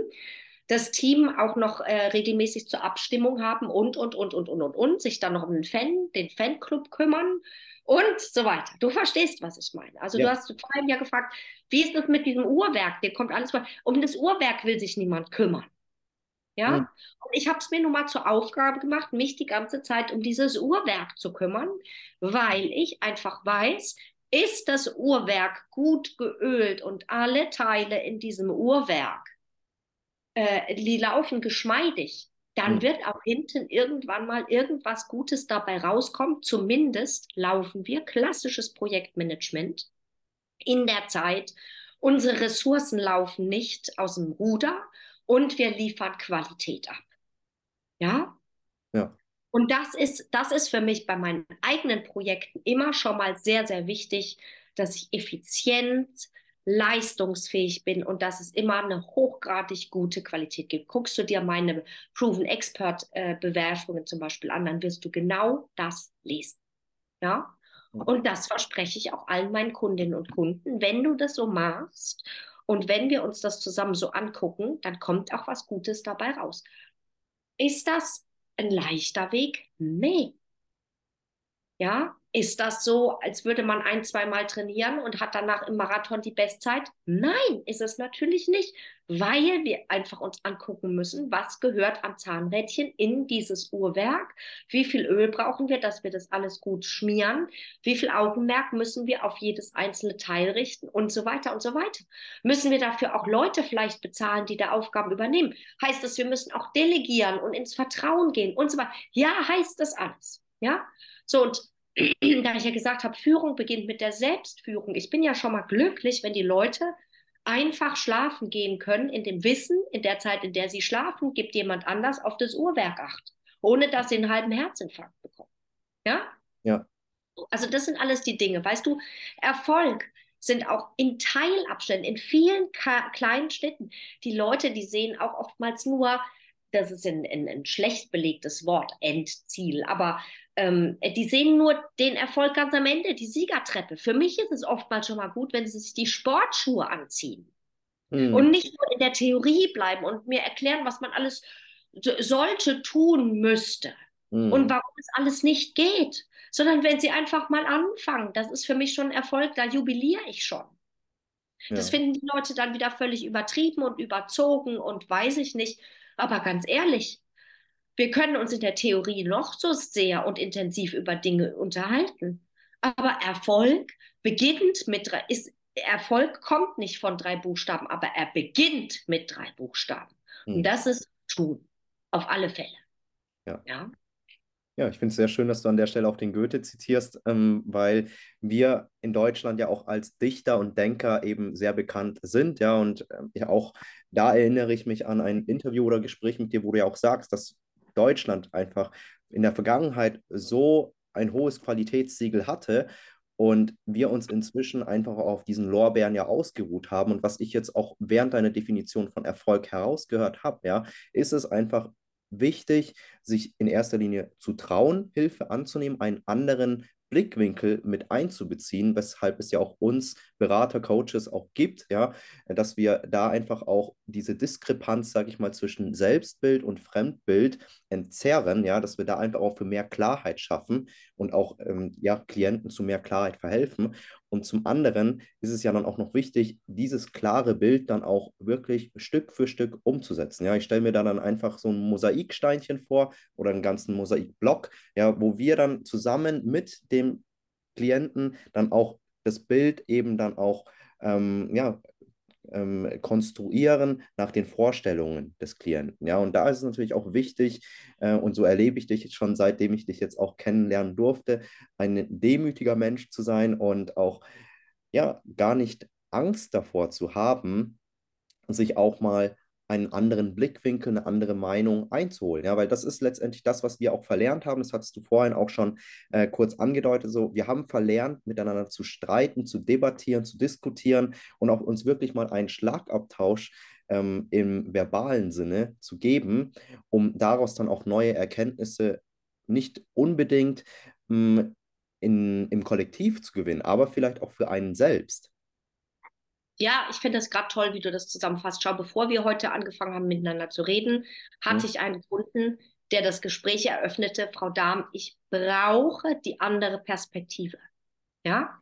das Team auch noch äh, regelmäßig zur Abstimmung haben und, und, und, und, und, und, und, sich dann noch um den Fan, den Fanclub kümmern und so weiter. Du verstehst, was ich meine. Also ja. du hast vor allem ja gefragt, wie ist das mit diesem Uhrwerk? Dir kommt alles mal. Um das Uhrwerk will sich niemand kümmern. Ja, mhm. und ich habe es mir nun mal zur Aufgabe gemacht, mich die ganze Zeit um dieses Uhrwerk zu kümmern, weil ich einfach weiß, ist das Uhrwerk gut geölt und alle Teile in diesem Uhrwerk, äh, die laufen geschmeidig, dann wird auch hinten irgendwann mal irgendwas Gutes dabei rauskommen. Zumindest laufen wir klassisches Projektmanagement in der Zeit. Unsere Ressourcen laufen nicht aus dem Ruder und wir liefern Qualität ab. Ja? Ja. Und das ist, das ist für mich bei meinen eigenen Projekten immer schon mal sehr, sehr wichtig, dass ich effizient, leistungsfähig bin und dass es immer eine hochgradig gute Qualität gibt. Guckst du dir meine Proven Expert äh, Bewertungen zum Beispiel an, dann wirst du genau das lesen. Ja? Und das verspreche ich auch allen meinen Kundinnen und Kunden. Wenn du das so machst und wenn wir uns das zusammen so angucken, dann kommt auch was Gutes dabei raus. Ist das ein leichter Weg? Nee. Ja, ist das so, als würde man ein, zweimal trainieren und hat danach im Marathon die Bestzeit? Nein, ist es natürlich nicht, weil wir einfach uns angucken müssen, was gehört am Zahnrädchen in dieses Uhrwerk, wie viel Öl brauchen wir, dass wir das alles gut schmieren, wie viel Augenmerk müssen wir auf jedes einzelne Teil richten und so weiter und so weiter. Müssen wir dafür auch Leute vielleicht bezahlen, die da Aufgaben übernehmen? Heißt das, wir müssen auch delegieren und ins Vertrauen gehen und so weiter? Ja, heißt das alles. Ja, so und da ich ja gesagt habe, Führung beginnt mit der Selbstführung. Ich bin ja schon mal glücklich, wenn die Leute einfach schlafen gehen können, in dem Wissen, in der Zeit, in der sie schlafen, gibt jemand anders auf das Uhrwerk acht. ohne dass sie einen halben Herzinfarkt bekommen. Ja? Ja. Also das sind alles die Dinge. Weißt du, Erfolg sind auch in Teilabständen, in vielen kleinen Schritten. Die Leute, die sehen auch oftmals nur, das ist ein, ein, ein schlecht belegtes Wort, Endziel, aber ähm, die sehen nur den Erfolg ganz am Ende, die Siegertreppe. Für mich ist es oftmals schon mal gut, wenn sie sich die Sportschuhe anziehen mhm. und nicht nur in der Theorie bleiben und mir erklären, was man alles sollte tun müsste mhm. und warum es alles nicht geht, sondern wenn sie einfach mal anfangen, das ist für mich schon ein Erfolg, da jubiliere ich schon. Ja. Das finden die Leute dann wieder völlig übertrieben und überzogen und weiß ich nicht. Aber ganz ehrlich, wir können uns in der Theorie noch so sehr und intensiv über Dinge unterhalten. Aber Erfolg beginnt mit, ist, Erfolg kommt nicht von drei Buchstaben, aber er beginnt mit drei Buchstaben. Hm. Und das ist tun. Auf alle Fälle. Ja. ja? Ja, ich finde es sehr schön, dass du an der Stelle auch den Goethe zitierst, ähm, weil wir in Deutschland ja auch als Dichter und Denker eben sehr bekannt sind. Ja, und ja, auch da erinnere ich mich an ein Interview oder Gespräch mit dir, wo du ja auch sagst, dass Deutschland einfach in der Vergangenheit so ein hohes Qualitätssiegel hatte und wir uns inzwischen einfach auf diesen Lorbeeren ja ausgeruht haben. Und was ich jetzt auch während deiner Definition von Erfolg herausgehört habe, ja, ist es einfach wichtig, sich in erster Linie zu trauen, Hilfe anzunehmen, einen anderen Blickwinkel mit einzubeziehen, weshalb es ja auch uns Berater, Coaches auch gibt, ja, dass wir da einfach auch diese Diskrepanz, sage ich mal, zwischen Selbstbild und Fremdbild entzerren, ja, dass wir da einfach auch für mehr Klarheit schaffen und auch ähm, ja, Klienten zu mehr Klarheit verhelfen. Und zum anderen ist es ja dann auch noch wichtig, dieses klare Bild dann auch wirklich Stück für Stück umzusetzen. Ja, ich stelle mir da dann einfach so ein Mosaiksteinchen vor oder einen ganzen Mosaikblock, ja, wo wir dann zusammen mit dem Klienten dann auch das Bild eben dann auch ähm, ja, ähm, konstruieren nach den Vorstellungen des Klienten. Ja, und da ist es natürlich auch wichtig, äh, und so erlebe ich dich schon seitdem ich dich jetzt auch kennenlernen durfte, ein demütiger Mensch zu sein und auch ja gar nicht Angst davor zu haben, sich auch mal einen anderen Blickwinkel, eine andere Meinung einzuholen. Ja, weil das ist letztendlich das, was wir auch verlernt haben. Das hattest du vorhin auch schon äh, kurz angedeutet. So, wir haben verlernt, miteinander zu streiten, zu debattieren, zu diskutieren und auch uns wirklich mal einen Schlagabtausch ähm, im verbalen Sinne zu geben, um daraus dann auch neue Erkenntnisse nicht unbedingt mh, mm, in, im Kollektiv zu gewinnen, aber vielleicht auch für einen selbst. Ja, ich finde das gerade toll, wie du das zusammenfasst. Schau, bevor wir heute angefangen haben, miteinander zu reden, hatte mhm. ich einen Kunden, der das Gespräch eröffnete, Frau Dahm, ich brauche die andere Perspektive. Ja?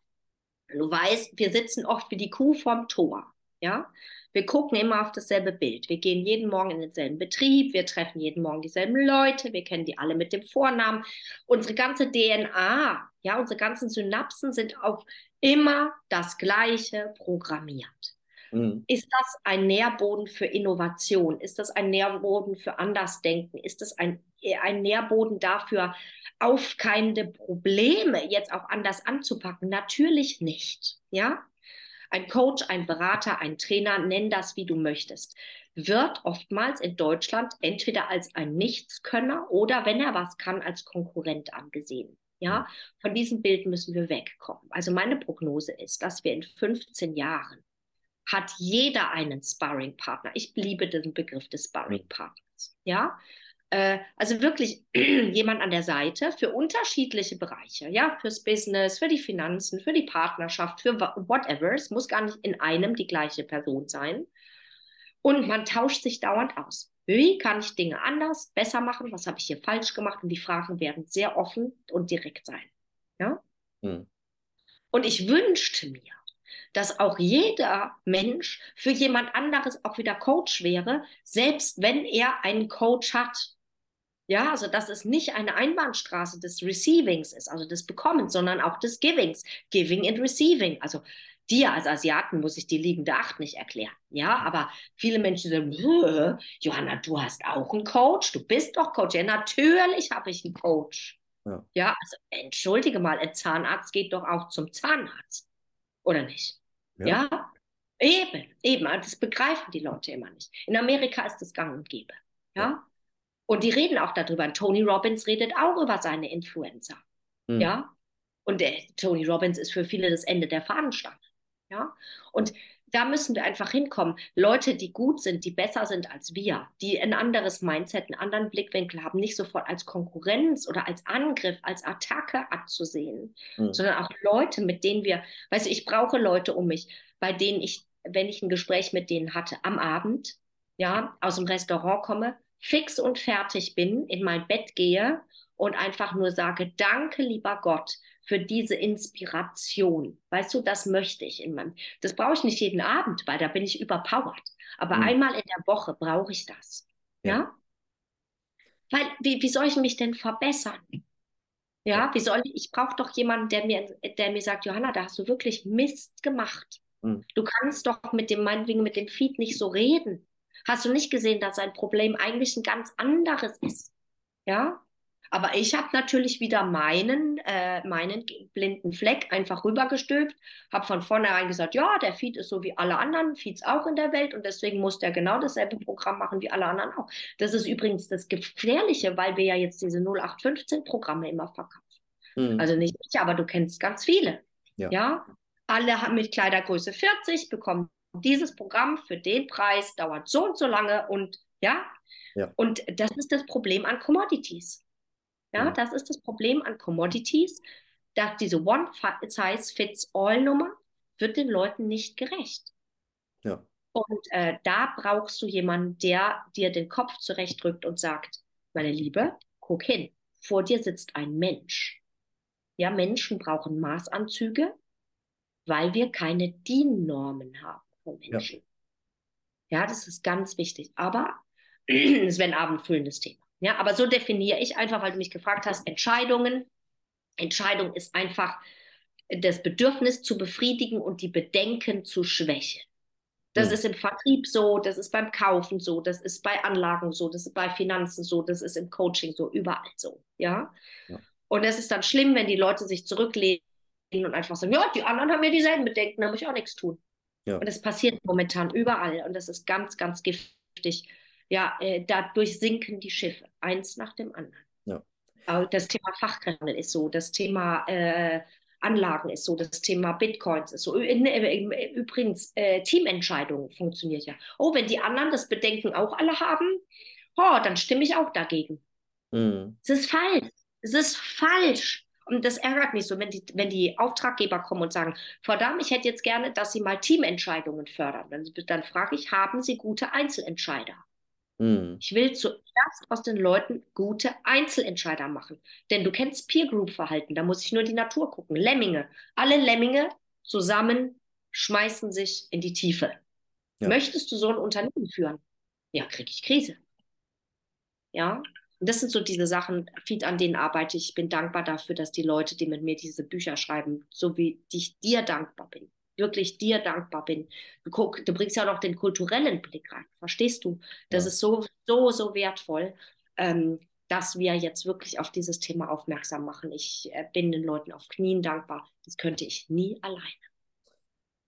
Du weißt, wir sitzen oft wie die Kuh vorm Tor. Ja? Wir gucken immer auf dasselbe Bild. Wir gehen jeden Morgen in denselben Betrieb, wir treffen jeden Morgen dieselben Leute, wir kennen die alle mit dem Vornamen. Unsere ganze DNA, ja, unsere ganzen Synapsen sind auf immer das Gleiche programmiert. Mhm. Ist das ein Nährboden für Innovation? Ist das ein Nährboden für Andersdenken? Ist das ein, ein Nährboden dafür, aufkeimende Probleme jetzt auch anders anzupacken? Natürlich nicht. Ja? Ein Coach, ein Berater, ein Trainer, nenn das, wie du möchtest, wird oftmals in Deutschland entweder als ein Nichtskönner oder, wenn er was kann, als Konkurrent angesehen. Ja, von diesem Bild müssen wir wegkommen. Also meine Prognose ist, dass wir in 15 Jahren hat jeder einen Sparring-Partner. Ich liebe den Begriff des Sparring-Partners. Ja, äh, also wirklich jemand an der Seite für unterschiedliche Bereiche. Ja, fürs Business, für die Finanzen, für die Partnerschaft, für whatever. Es muss gar nicht in einem die gleiche Person sein. Und man tauscht sich dauernd aus. Wie kann ich Dinge anders, besser machen? Was habe ich hier falsch gemacht? Und die Fragen werden sehr offen und direkt sein. Ja? Hm. Und ich wünschte mir, dass auch jeder Mensch für jemand anderes auch wieder Coach wäre, selbst wenn er einen Coach hat. Ja, also dass es nicht eine Einbahnstraße des Receivings ist, also des Bekommens, sondern auch des Givings. Giving and Receiving. Also dir als Asiaten muss ich die liegende Acht nicht erklären. Ja, aber viele Menschen sagen, Johanna, du hast auch einen Coach, du bist doch Coach. Ja, natürlich habe ich einen Coach. Ja. ja, also entschuldige mal, ein Zahnarzt geht doch auch zum Zahnarzt. Oder nicht? Ja. ja? Eben, eben. Das begreifen die Leute immer nicht. In Amerika ist das gang und gäbe. Ja. ja. Und die reden auch darüber. Und Tony Robbins redet auch über seine Influencer. Mhm. Ja. Und der, Tony Robbins ist für viele das Ende der Fahnenstange. Ja. Und da müssen wir einfach hinkommen. Leute, die gut sind, die besser sind als wir, die ein anderes Mindset, einen anderen Blickwinkel haben, nicht sofort als Konkurrenz oder als Angriff, als Attacke abzusehen, mhm. sondern auch Leute, mit denen wir, weißt du, ich brauche Leute um mich, bei denen ich, wenn ich ein Gespräch mit denen hatte am Abend, ja, aus dem Restaurant komme, fix und fertig bin, in mein Bett gehe und einfach nur sage, danke, lieber Gott, für diese Inspiration. Weißt du, das möchte ich in meinem, das brauche ich nicht jeden Abend, weil da bin ich überpowered. Aber mhm. einmal in der Woche brauche ich das. Ja. ja? Weil, wie, wie soll ich mich denn verbessern? Ja, wie soll ich, ich brauche doch jemanden, der mir, der mir sagt, Johanna, da hast du wirklich Mist gemacht. Mhm. Du kannst doch mit dem, meinetwegen mit dem Feed nicht so reden. Hast du nicht gesehen, dass sein Problem eigentlich ein ganz anderes ist? Ja, aber ich habe natürlich wieder meinen, äh, meinen blinden Fleck einfach rübergestülpt, habe von vornherein gesagt, ja, der Feed ist so wie alle anderen Feeds auch in der Welt und deswegen muss der genau dasselbe Programm machen wie alle anderen auch. Das ist übrigens das Gefährliche, weil wir ja jetzt diese 0815-Programme immer verkaufen. Mhm. Also nicht ich, aber du kennst ganz viele. Ja. ja? Alle haben mit Kleidergröße 40, bekommen dieses Programm für den Preis, dauert so und so lange und ja. ja. Und das ist das Problem an Commodities. Ja, ja, das ist das Problem an Commodities, dass diese One-Size-Fits-All-Nummer wird den Leuten nicht gerecht. Ja. Und äh, da brauchst du jemanden, der dir den Kopf zurechtdrückt und sagt, meine Liebe, guck hin, vor dir sitzt ein Mensch. Ja, Menschen brauchen Maßanzüge, weil wir keine DIN-Normen haben von Menschen. Ja. ja, das ist ganz wichtig. Aber es wäre ein abendfüllendes Thema. Ja, aber so definiere ich einfach, weil du mich gefragt hast, Entscheidungen. Entscheidung ist einfach das Bedürfnis zu befriedigen und die Bedenken zu schwächen. Das mhm. ist im Vertrieb so, das ist beim Kaufen so, das ist bei Anlagen so, das ist bei Finanzen so, das ist im Coaching so, überall so, ja. ja. Und es ist dann schlimm, wenn die Leute sich zurücklehnen und einfach sagen, ja, die anderen haben ja dieselben Bedenken, da muss ich auch nichts tun. Ja. Und das passiert momentan überall und das ist ganz, ganz giftig ja, äh, dadurch sinken die Schiffe, eins nach dem anderen. Ja. Das Thema Fachkräfte ist so, das Thema äh, Anlagen ist so, das Thema Bitcoins ist so. Übrigens, äh, Teamentscheidung funktioniert ja. Oh, wenn die anderen das Bedenken auch alle haben, oh, dann stimme ich auch dagegen. Mhm. Es ist falsch. Es ist falsch. Und das ärgert mich so, wenn die, wenn die Auftraggeber kommen und sagen, verdammt, ich hätte jetzt gerne, dass Sie mal Teamentscheidungen fördern. Dann, dann frage ich, haben Sie gute Einzelentscheider? Mhm. Ich will zuerst aus den Leuten gute Einzelentscheider machen. Denn du kennst Peer Group Verhalten, da muss ich nur die Natur gucken. Lemminge. Alle Lemminge zusammen schmeißen sich in die Tiefe. Ja. Möchtest du so ein Unternehmen führen? Ja, kriege ich Krise. Ja, und das sind so diese Sachen, viel an denen arbeite ich. Ich bin dankbar dafür, dass die Leute, die mit mir diese Bücher schreiben, so wie ich dir dankbar bin, wirklich dir dankbar bin. Du, guck, du bringst ja noch den kulturellen Blick rein, verstehst du? Das ja. ist so, so, so wertvoll, ähm, dass wir jetzt wirklich auf dieses Thema aufmerksam machen. Ich äh, bin den Leuten auf Knien dankbar. Das könnte ich nie alleine.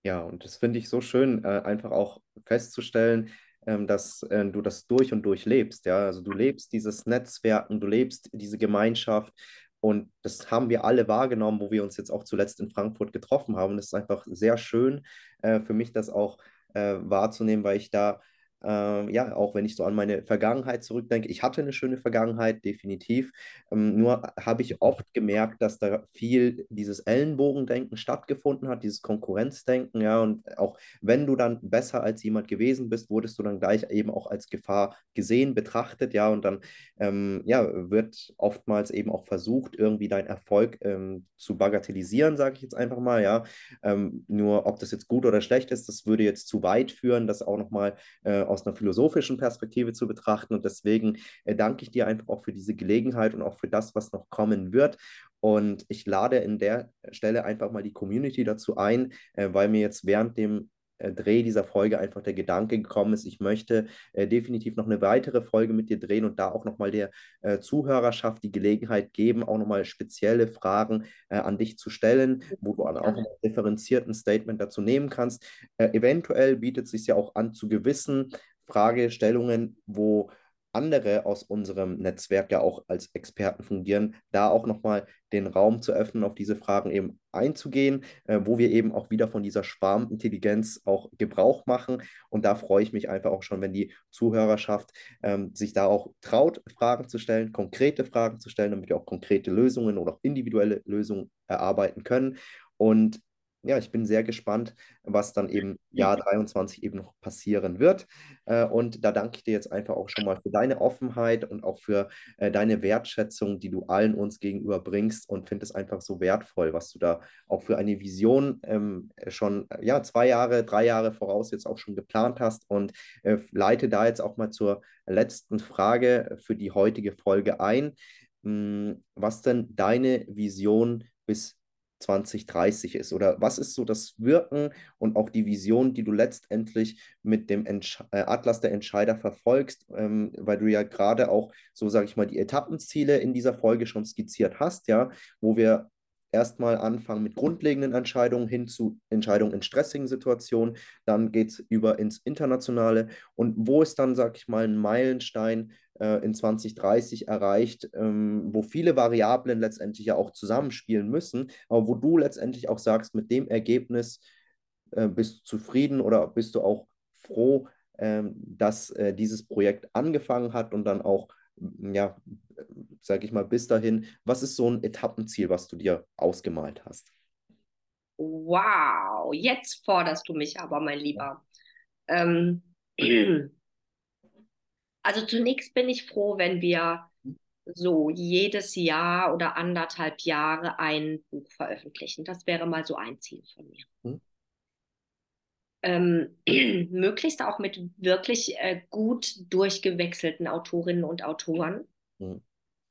Ja, und das finde ich so schön, äh, einfach auch festzustellen, ähm, dass äh, du das durch und durch lebst. Ja, also du lebst dieses Netzwerken, du lebst diese Gemeinschaft und das haben wir alle wahrgenommen, wo wir uns jetzt auch zuletzt in Frankfurt getroffen haben. Und es ist einfach sehr schön äh, für mich, das auch äh, wahrzunehmen, weil ich da äh, ja, auch wenn ich so an meine Vergangenheit zurückdenke, ich hatte eine schöne Vergangenheit, definitiv. Ähm, nur habe ich oft gemerkt, dass da viel dieses Ellenbogendenken stattgefunden hat, dieses Konkurrenzdenken, ja, und auch wenn du dann besser als jemand gewesen bist, wurdest du dann gleich eben auch als Gefahr gesehen, betrachtet, ja, und dann ähm, ja, wird oftmals eben auch versucht, irgendwie deinen Erfolg ähm, zu bagatellisieren, sage ich jetzt einfach mal, ja. Ähm, nur ob das jetzt gut oder schlecht ist, das würde jetzt zu weit führen, das auch nochmal äh, aus einer philosophischen Perspektive zu betrachten. Und deswegen äh, danke ich dir einfach auch für diese Gelegenheit und auch für das, was noch kommen wird. Und ich lade in der Stelle einfach mal die Community dazu ein, äh, weil mir jetzt während dem Dreh dieser Folge einfach der Gedanke gekommen ist, ich möchte äh, definitiv noch eine weitere Folge mit dir drehen und da auch nochmal der äh, Zuhörerschaft die Gelegenheit geben, auch nochmal spezielle Fragen äh, an dich zu stellen, wo du auch ein differenzierten Statement dazu nehmen kannst. Äh, eventuell bietet es sich ja auch an zu gewissen Fragestellungen, wo andere aus unserem Netzwerk ja auch als Experten fungieren, da auch nochmal den Raum zu öffnen, auf diese Fragen eben einzugehen, äh, wo wir eben auch wieder von dieser Schwarmintelligenz auch Gebrauch machen. Und da freue ich mich einfach auch schon, wenn die Zuhörerschaft ähm, sich da auch traut, Fragen zu stellen, konkrete Fragen zu stellen, damit wir auch konkrete Lösungen oder auch individuelle Lösungen erarbeiten können. Und ja, ich bin sehr gespannt, was dann eben Jahr 23 eben noch passieren wird. Äh, und da danke ich dir jetzt einfach auch schon mal für deine Offenheit und auch für äh, deine Wertschätzung, die du allen uns gegenüber bringst und finde es einfach so wertvoll, was du da auch für eine Vision ähm, schon ja, zwei Jahre, drei Jahre voraus jetzt auch schon geplant hast und äh, leite da jetzt auch mal zur letzten Frage für die heutige Folge ein. Hm, was denn deine Vision bis 2030 ist? Oder was ist so das Wirken und auch die Vision, die du letztendlich mit dem Entsch äh, Atlas der Entscheider verfolgst, ähm, weil du ja gerade auch, so sage ich mal, die Etappenziele in dieser Folge schon skizziert hast, ja, wo wir erstmal anfangen mit grundlegenden Entscheidungen hin zu Entscheidungen in stressigen Situationen. Dann geht es über ins Internationale. Und wo ist dann, sag ich mal, ein Meilenstein äh, in 2030 erreicht, ähm, wo viele Variablen letztendlich ja auch zusammenspielen müssen, aber wo du letztendlich auch sagst, mit dem Ergebnis äh, bist du zufrieden oder bist du auch froh, äh, dass dieses Projekt angefangen hat und dann auch ja, sage ich mal, bis dahin, was ist so ein Etappenziel, was du dir ausgemalt hast? Wow, jetzt forderst du mich aber, mein Lieber. Ähm, also zunächst bin ich froh, wenn wir so jedes Jahr oder anderthalb Jahre ein Buch veröffentlichen. Das wäre mal so ein Ziel von mir. Hm ähm, möglichst auch mit wirklich äh, gut durchgewechselten Autorinnen und Autoren, mhm.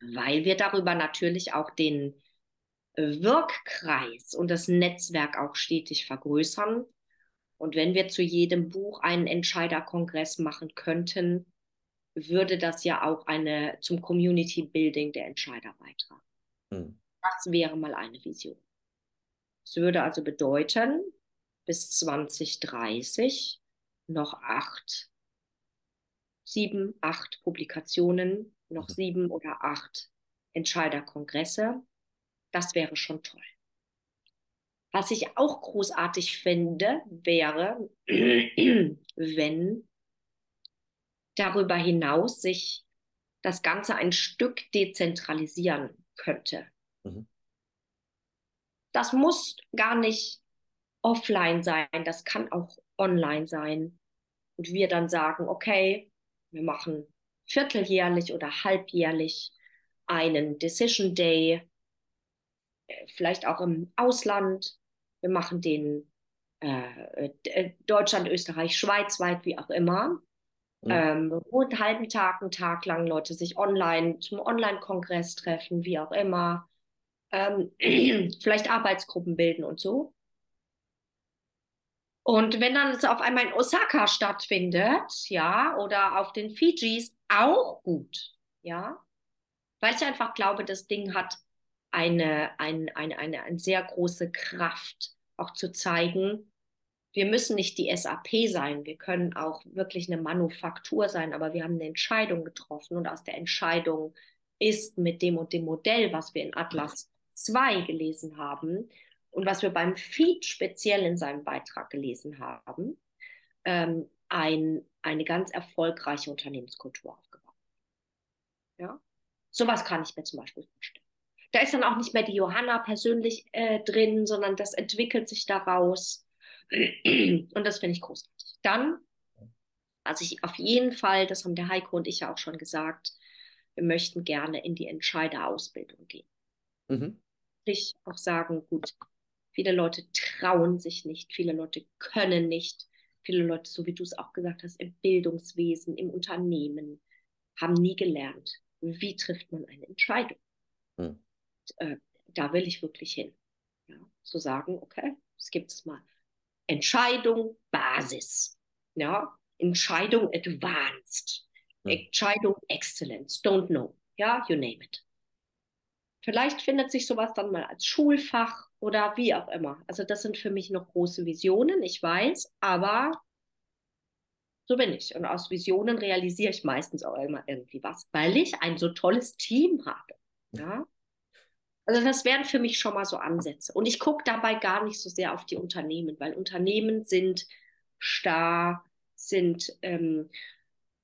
weil wir darüber natürlich auch den Wirkkreis und das Netzwerk auch stetig vergrößern. Und wenn wir zu jedem Buch einen Entscheiderkongress machen könnten, würde das ja auch eine zum Community Building der Entscheider beitragen. Mhm. Das wäre mal eine Vision. Es würde also bedeuten, bis 2030 noch acht, sieben, acht Publikationen, noch mhm. sieben oder acht Entscheiderkongresse. Das wäre schon toll. Was ich auch großartig finde, wäre, wenn darüber hinaus sich das Ganze ein Stück dezentralisieren könnte. Mhm. Das muss gar nicht offline sein, das kann auch online sein. Und wir dann sagen, okay, wir machen vierteljährlich oder halbjährlich einen Decision Day, äh, vielleicht auch im Ausland. Wir machen den äh, äh, Deutschland, Österreich, Schweiz weit, wie auch immer. Mhm. Ähm, einen halben Tag, einen Tag lang Leute sich online zum Online-Kongress treffen, wie auch immer. Ähm, vielleicht Arbeitsgruppen bilden und so. Und wenn dann es auf einmal in Osaka stattfindet, ja, oder auf den Fijis, auch gut, ja, weil ich einfach glaube, das Ding hat eine, eine, eine, eine, eine sehr große Kraft, auch zu zeigen, wir müssen nicht die SAP sein, wir können auch wirklich eine Manufaktur sein, aber wir haben eine Entscheidung getroffen und aus der Entscheidung ist mit dem und dem Modell, was wir in Atlas 2 gelesen haben, und was wir beim Feed speziell in seinem Beitrag gelesen haben, ähm, ein, eine ganz erfolgreiche Unternehmenskultur aufgebaut. Ja? Sowas kann ich mir zum Beispiel vorstellen. Da ist dann auch nicht mehr die Johanna persönlich äh, drin, sondern das entwickelt sich daraus. Und das finde ich großartig. Dann, was ich auf jeden Fall, das haben der Heiko und ich ja auch schon gesagt, wir möchten gerne in die Entscheiderausbildung gehen. Mhm. Ich auch sagen, gut, Viele Leute trauen sich nicht, viele Leute können nicht. Viele Leute, so wie du es auch gesagt hast, im Bildungswesen, im Unternehmen, haben nie gelernt, wie trifft man eine Entscheidung. Hm. Äh, da will ich wirklich hin. Ja, zu sagen, okay, es gibt mal Entscheidung Basis, ja, Entscheidung Advanced, hm. Entscheidung Excellence, don't know, ja, you name it. Vielleicht findet sich sowas dann mal als Schulfach oder wie auch immer. Also das sind für mich noch große Visionen, ich weiß, aber So bin ich. Und aus Visionen realisiere ich meistens auch immer irgendwie was, weil ich ein so tolles Team habe. Ja. Also das wären für mich schon mal so Ansätze. Und ich gucke dabei gar nicht so sehr auf die Unternehmen, weil Unternehmen sind starr, sind ähm,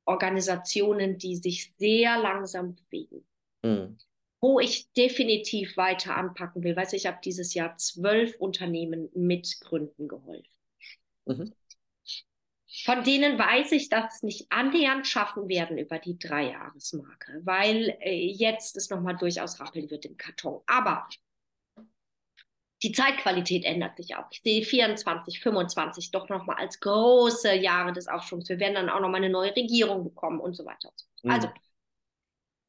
Organisationen, die sich sehr langsam bewegen. Mhm. Wo ich definitiv weiter anpacken will, weiß ich, ich habe dieses Jahr zwölf Unternehmen mitgründen geholfen. Mhm. Von denen weiß ich, dass es nicht annähernd schaffen werden über die Dreijahresmarke, weil äh, jetzt es nochmal durchaus rappeln wird im Karton. Aber die Zeitqualität ändert sich auch. Ich sehe 24, 25 doch nochmal als große Jahre des Aufschwungs. Wir werden dann auch nochmal eine neue Regierung bekommen und so weiter. Mhm. Also,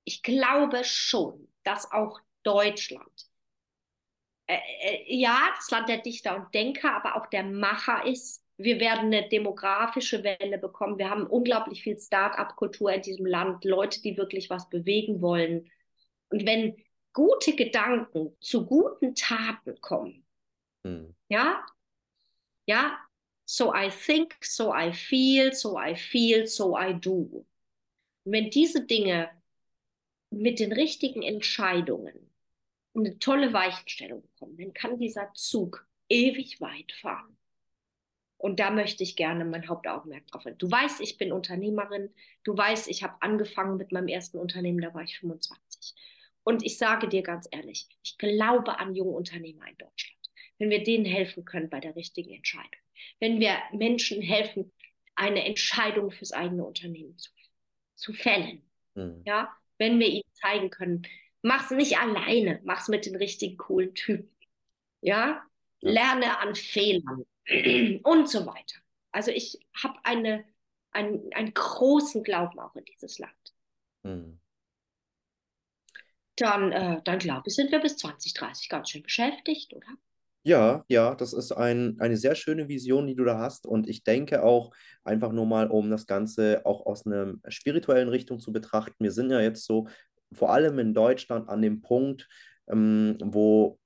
ich glaube schon, dass auch Deutschland, äh, äh, ja, das Land der Dichter und Denker, aber auch der Macher ist wir werden eine demografische Welle bekommen. Wir haben unglaublich viel Start-up-Kultur in diesem Land, Leute, die wirklich was bewegen wollen. Und wenn gute Gedanken zu guten Taten kommen, hm. ja, ja, so I think, so I feel, so I feel, so I do. Und wenn diese Dinge mit den richtigen Entscheidungen eine tolle Weichenstellung bekommen, dann kann dieser Zug ewig weit fahren. Und da möchte ich gerne mein Hauptaugenmerk drauf haben. Du weißt, ich bin Unternehmerin. Du weißt, ich habe angefangen mit meinem ersten Unternehmen, da war ich 25. Und ich sage dir ganz ehrlich, ich glaube an junge Unternehmer in Deutschland. Wenn wir denen helfen können bei der richtigen Entscheidung. Wenn wir Menschen helfen, eine Entscheidung fürs eigene Unternehmen zu, zu fällen. Mhm. Ja, wenn wir ihnen zeigen können, mach's nicht alleine, mach's mit den richtigen coolen Typen. Ja, lerne an Fehlern und so weiter. Also ich habe eine, einen, einen großen Glauben auch in dieses Land. Mhm. Dann, äh, dann glaube ich, sind wir bis 2030 ganz schön beschäftigt, oder? Ja, ja, das ist ein, eine sehr schöne Vision, die du da hast. Und ich denke auch einfach nur mal, um das Ganze auch aus einer spirituellen Richtung zu betrachten. Wir sind ja jetzt so, vor allem in Deutschland, an dem Punkt, ähm, wo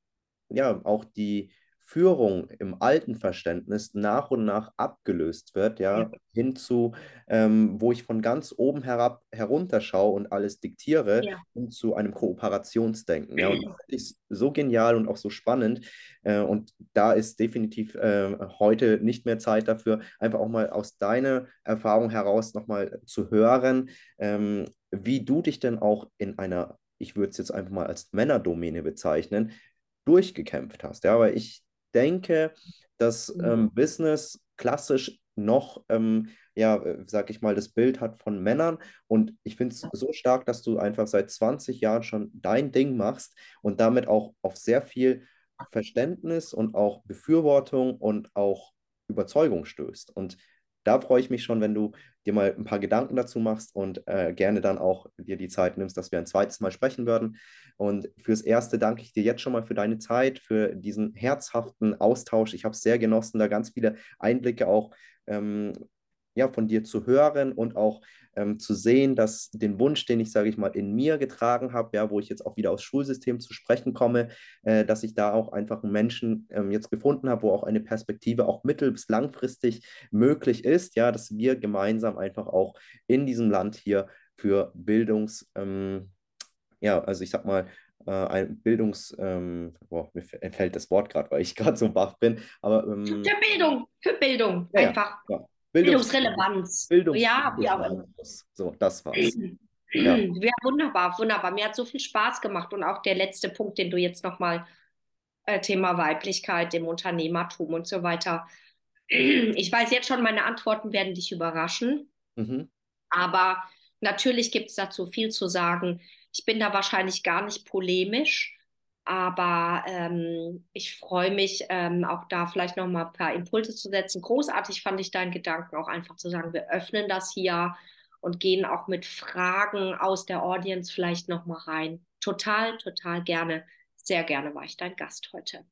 ja auch die, Führung im alten Verständnis nach und nach abgelöst wird, ja, ja. hin zu, ähm, wo ich von ganz oben herab herunterschaue und alles diktiere, ja. hin zu einem Kooperationsdenken. Ja, und das ich so genial und auch so spannend. Äh, und da ist definitiv äh, heute nicht mehr Zeit dafür, einfach auch mal aus deiner Erfahrung heraus nochmal zu hören, ähm, wie du dich denn auch in einer ich würde es jetzt einfach mal als Männerdomäne bezeichnen, durchgekämpft hast. Ja, weil ich denke, dass mhm. ähm, Business klassisch noch, ähm, ja, äh, sag ich mal, das Bild hat von Männern. Und ich finde es so stark, dass du einfach seit 20 Jahren schon dein Ding machst und damit auch auf sehr viel Verständnis und auch Befürwortung und auch Überzeugung stößt. Und da freue ich mich schon, wenn du dir mal ein paar Gedanken dazu machst und äh, gerne dann auch dir die Zeit nimmst, dass wir ein zweites Mal sprechen würden. Und fürs Erste danke ich dir jetzt schon mal für deine Zeit, für diesen herzhaften Austausch. Ich habe es sehr genossen, da ganz viele Einblicke auch ähm, ja, von dir zu hören und auch ähm, zu sehen, dass den Wunsch, den ich, sage ich mal, in mir getragen habe, ja, wo ich jetzt auch wieder aufs Schulsystem zu sprechen komme, äh, dass ich da auch einfach einen Menschen ähm, jetzt gefunden habe, wo auch eine Perspektive auch mittel- bis langfristig möglich ist, ja, dass wir gemeinsam einfach auch in diesem Land hier für Bildungs, ähm, ja, also ich sag mal, äh, ein Bildungs, ähm, boah, mir entfällt das Wort gerade, weil ich gerade so wach bin, aber ähm, für Bildung, für Bildung, ja, einfach. Ja, Bildungs Bildungsrelevanz. Bildungs ja, wie auch immer. So, das war's. Ja. ja, wunderbar, wunderbar. Mir hat so viel Spaß gemacht und auch der letzte Punkt, den du jetzt nochmal, äh, Thema Weiblichkeit im Unternehmertum und so weiter. Ich weiß jetzt schon, meine Antworten werden dich überraschen. Mhm. Aber natürlich gibt es dazu viel zu sagen. Ich bin da wahrscheinlich gar nicht polemisch. Aber ähm, ich freue mich, ähm, auch da vielleicht noch mal ein paar Impulse zu setzen. Großartig fand ich deinen Gedanken auch einfach zu sagen, wir öffnen das hier und gehen auch mit Fragen aus der Audience vielleicht noch mal rein. Total, total gerne. Sehr gerne war ich dein Gast heute.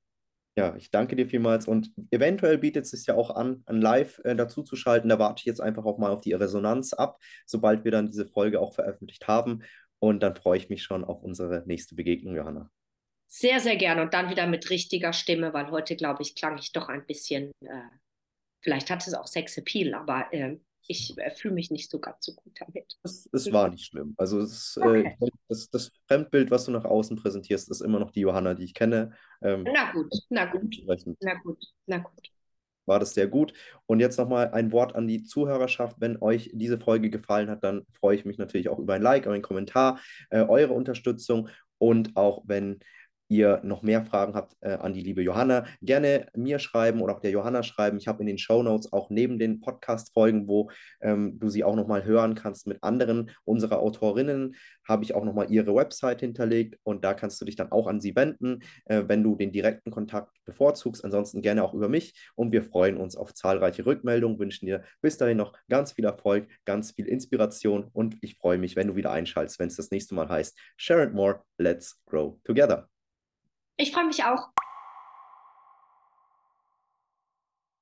Ja, ich danke dir vielmals und eventuell bietet es sich ja auch an, ein Live äh, dazu zu schalten. Da warte ich jetzt einfach auch mal auf die Resonanz ab, sobald wir dann diese Folge auch veröffentlicht haben. Und dann freue ich mich schon auf unsere nächste Begegnung, Johanna. Sehr, sehr gerne und dann wieder mit richtiger Stimme, weil heute, glaube ich, klang ich doch ein bisschen, äh, vielleicht hatte es auch Sex Appeal, aber äh, ich äh, fühle mich nicht so ganz so gut damit. Es, es war nicht schlimm. Also es, äh, Okay. das, das Fremdbild, was du nach außen präsentierst, ist immer noch die Johanna, die ich kenne. Ähm, Na gut, na gut, na gut, na gut. war das sehr gut. Und jetzt nochmal ein Wort an die Zuhörerschaft. Wenn euch diese Folge gefallen hat, dann freue ich mich natürlich auch über ein Like, über einen Kommentar, äh, eure Unterstützung und auch wenn ihr noch mehr Fragen habt äh, an die liebe Johanna, gerne mir schreiben oder auch der Johanna schreiben. Ich habe in den Show Notes auch neben den Podcast-Folgen, wo ähm, du sie auch nochmal hören kannst mit anderen unserer Autorinnen, habe ich auch nochmal ihre Website hinterlegt und da kannst du dich dann auch an sie wenden, äh, wenn du den direkten Kontakt bevorzugst. Ansonsten gerne auch über mich und wir freuen uns auf zahlreiche Rückmeldungen, wünschen dir bis dahin noch ganz viel Erfolg, ganz viel Inspiration und ich freue mich, wenn du wieder einschaltest, wenn es das nächste Mal heißt Share it more, let's grow together. Ich freue mich auch.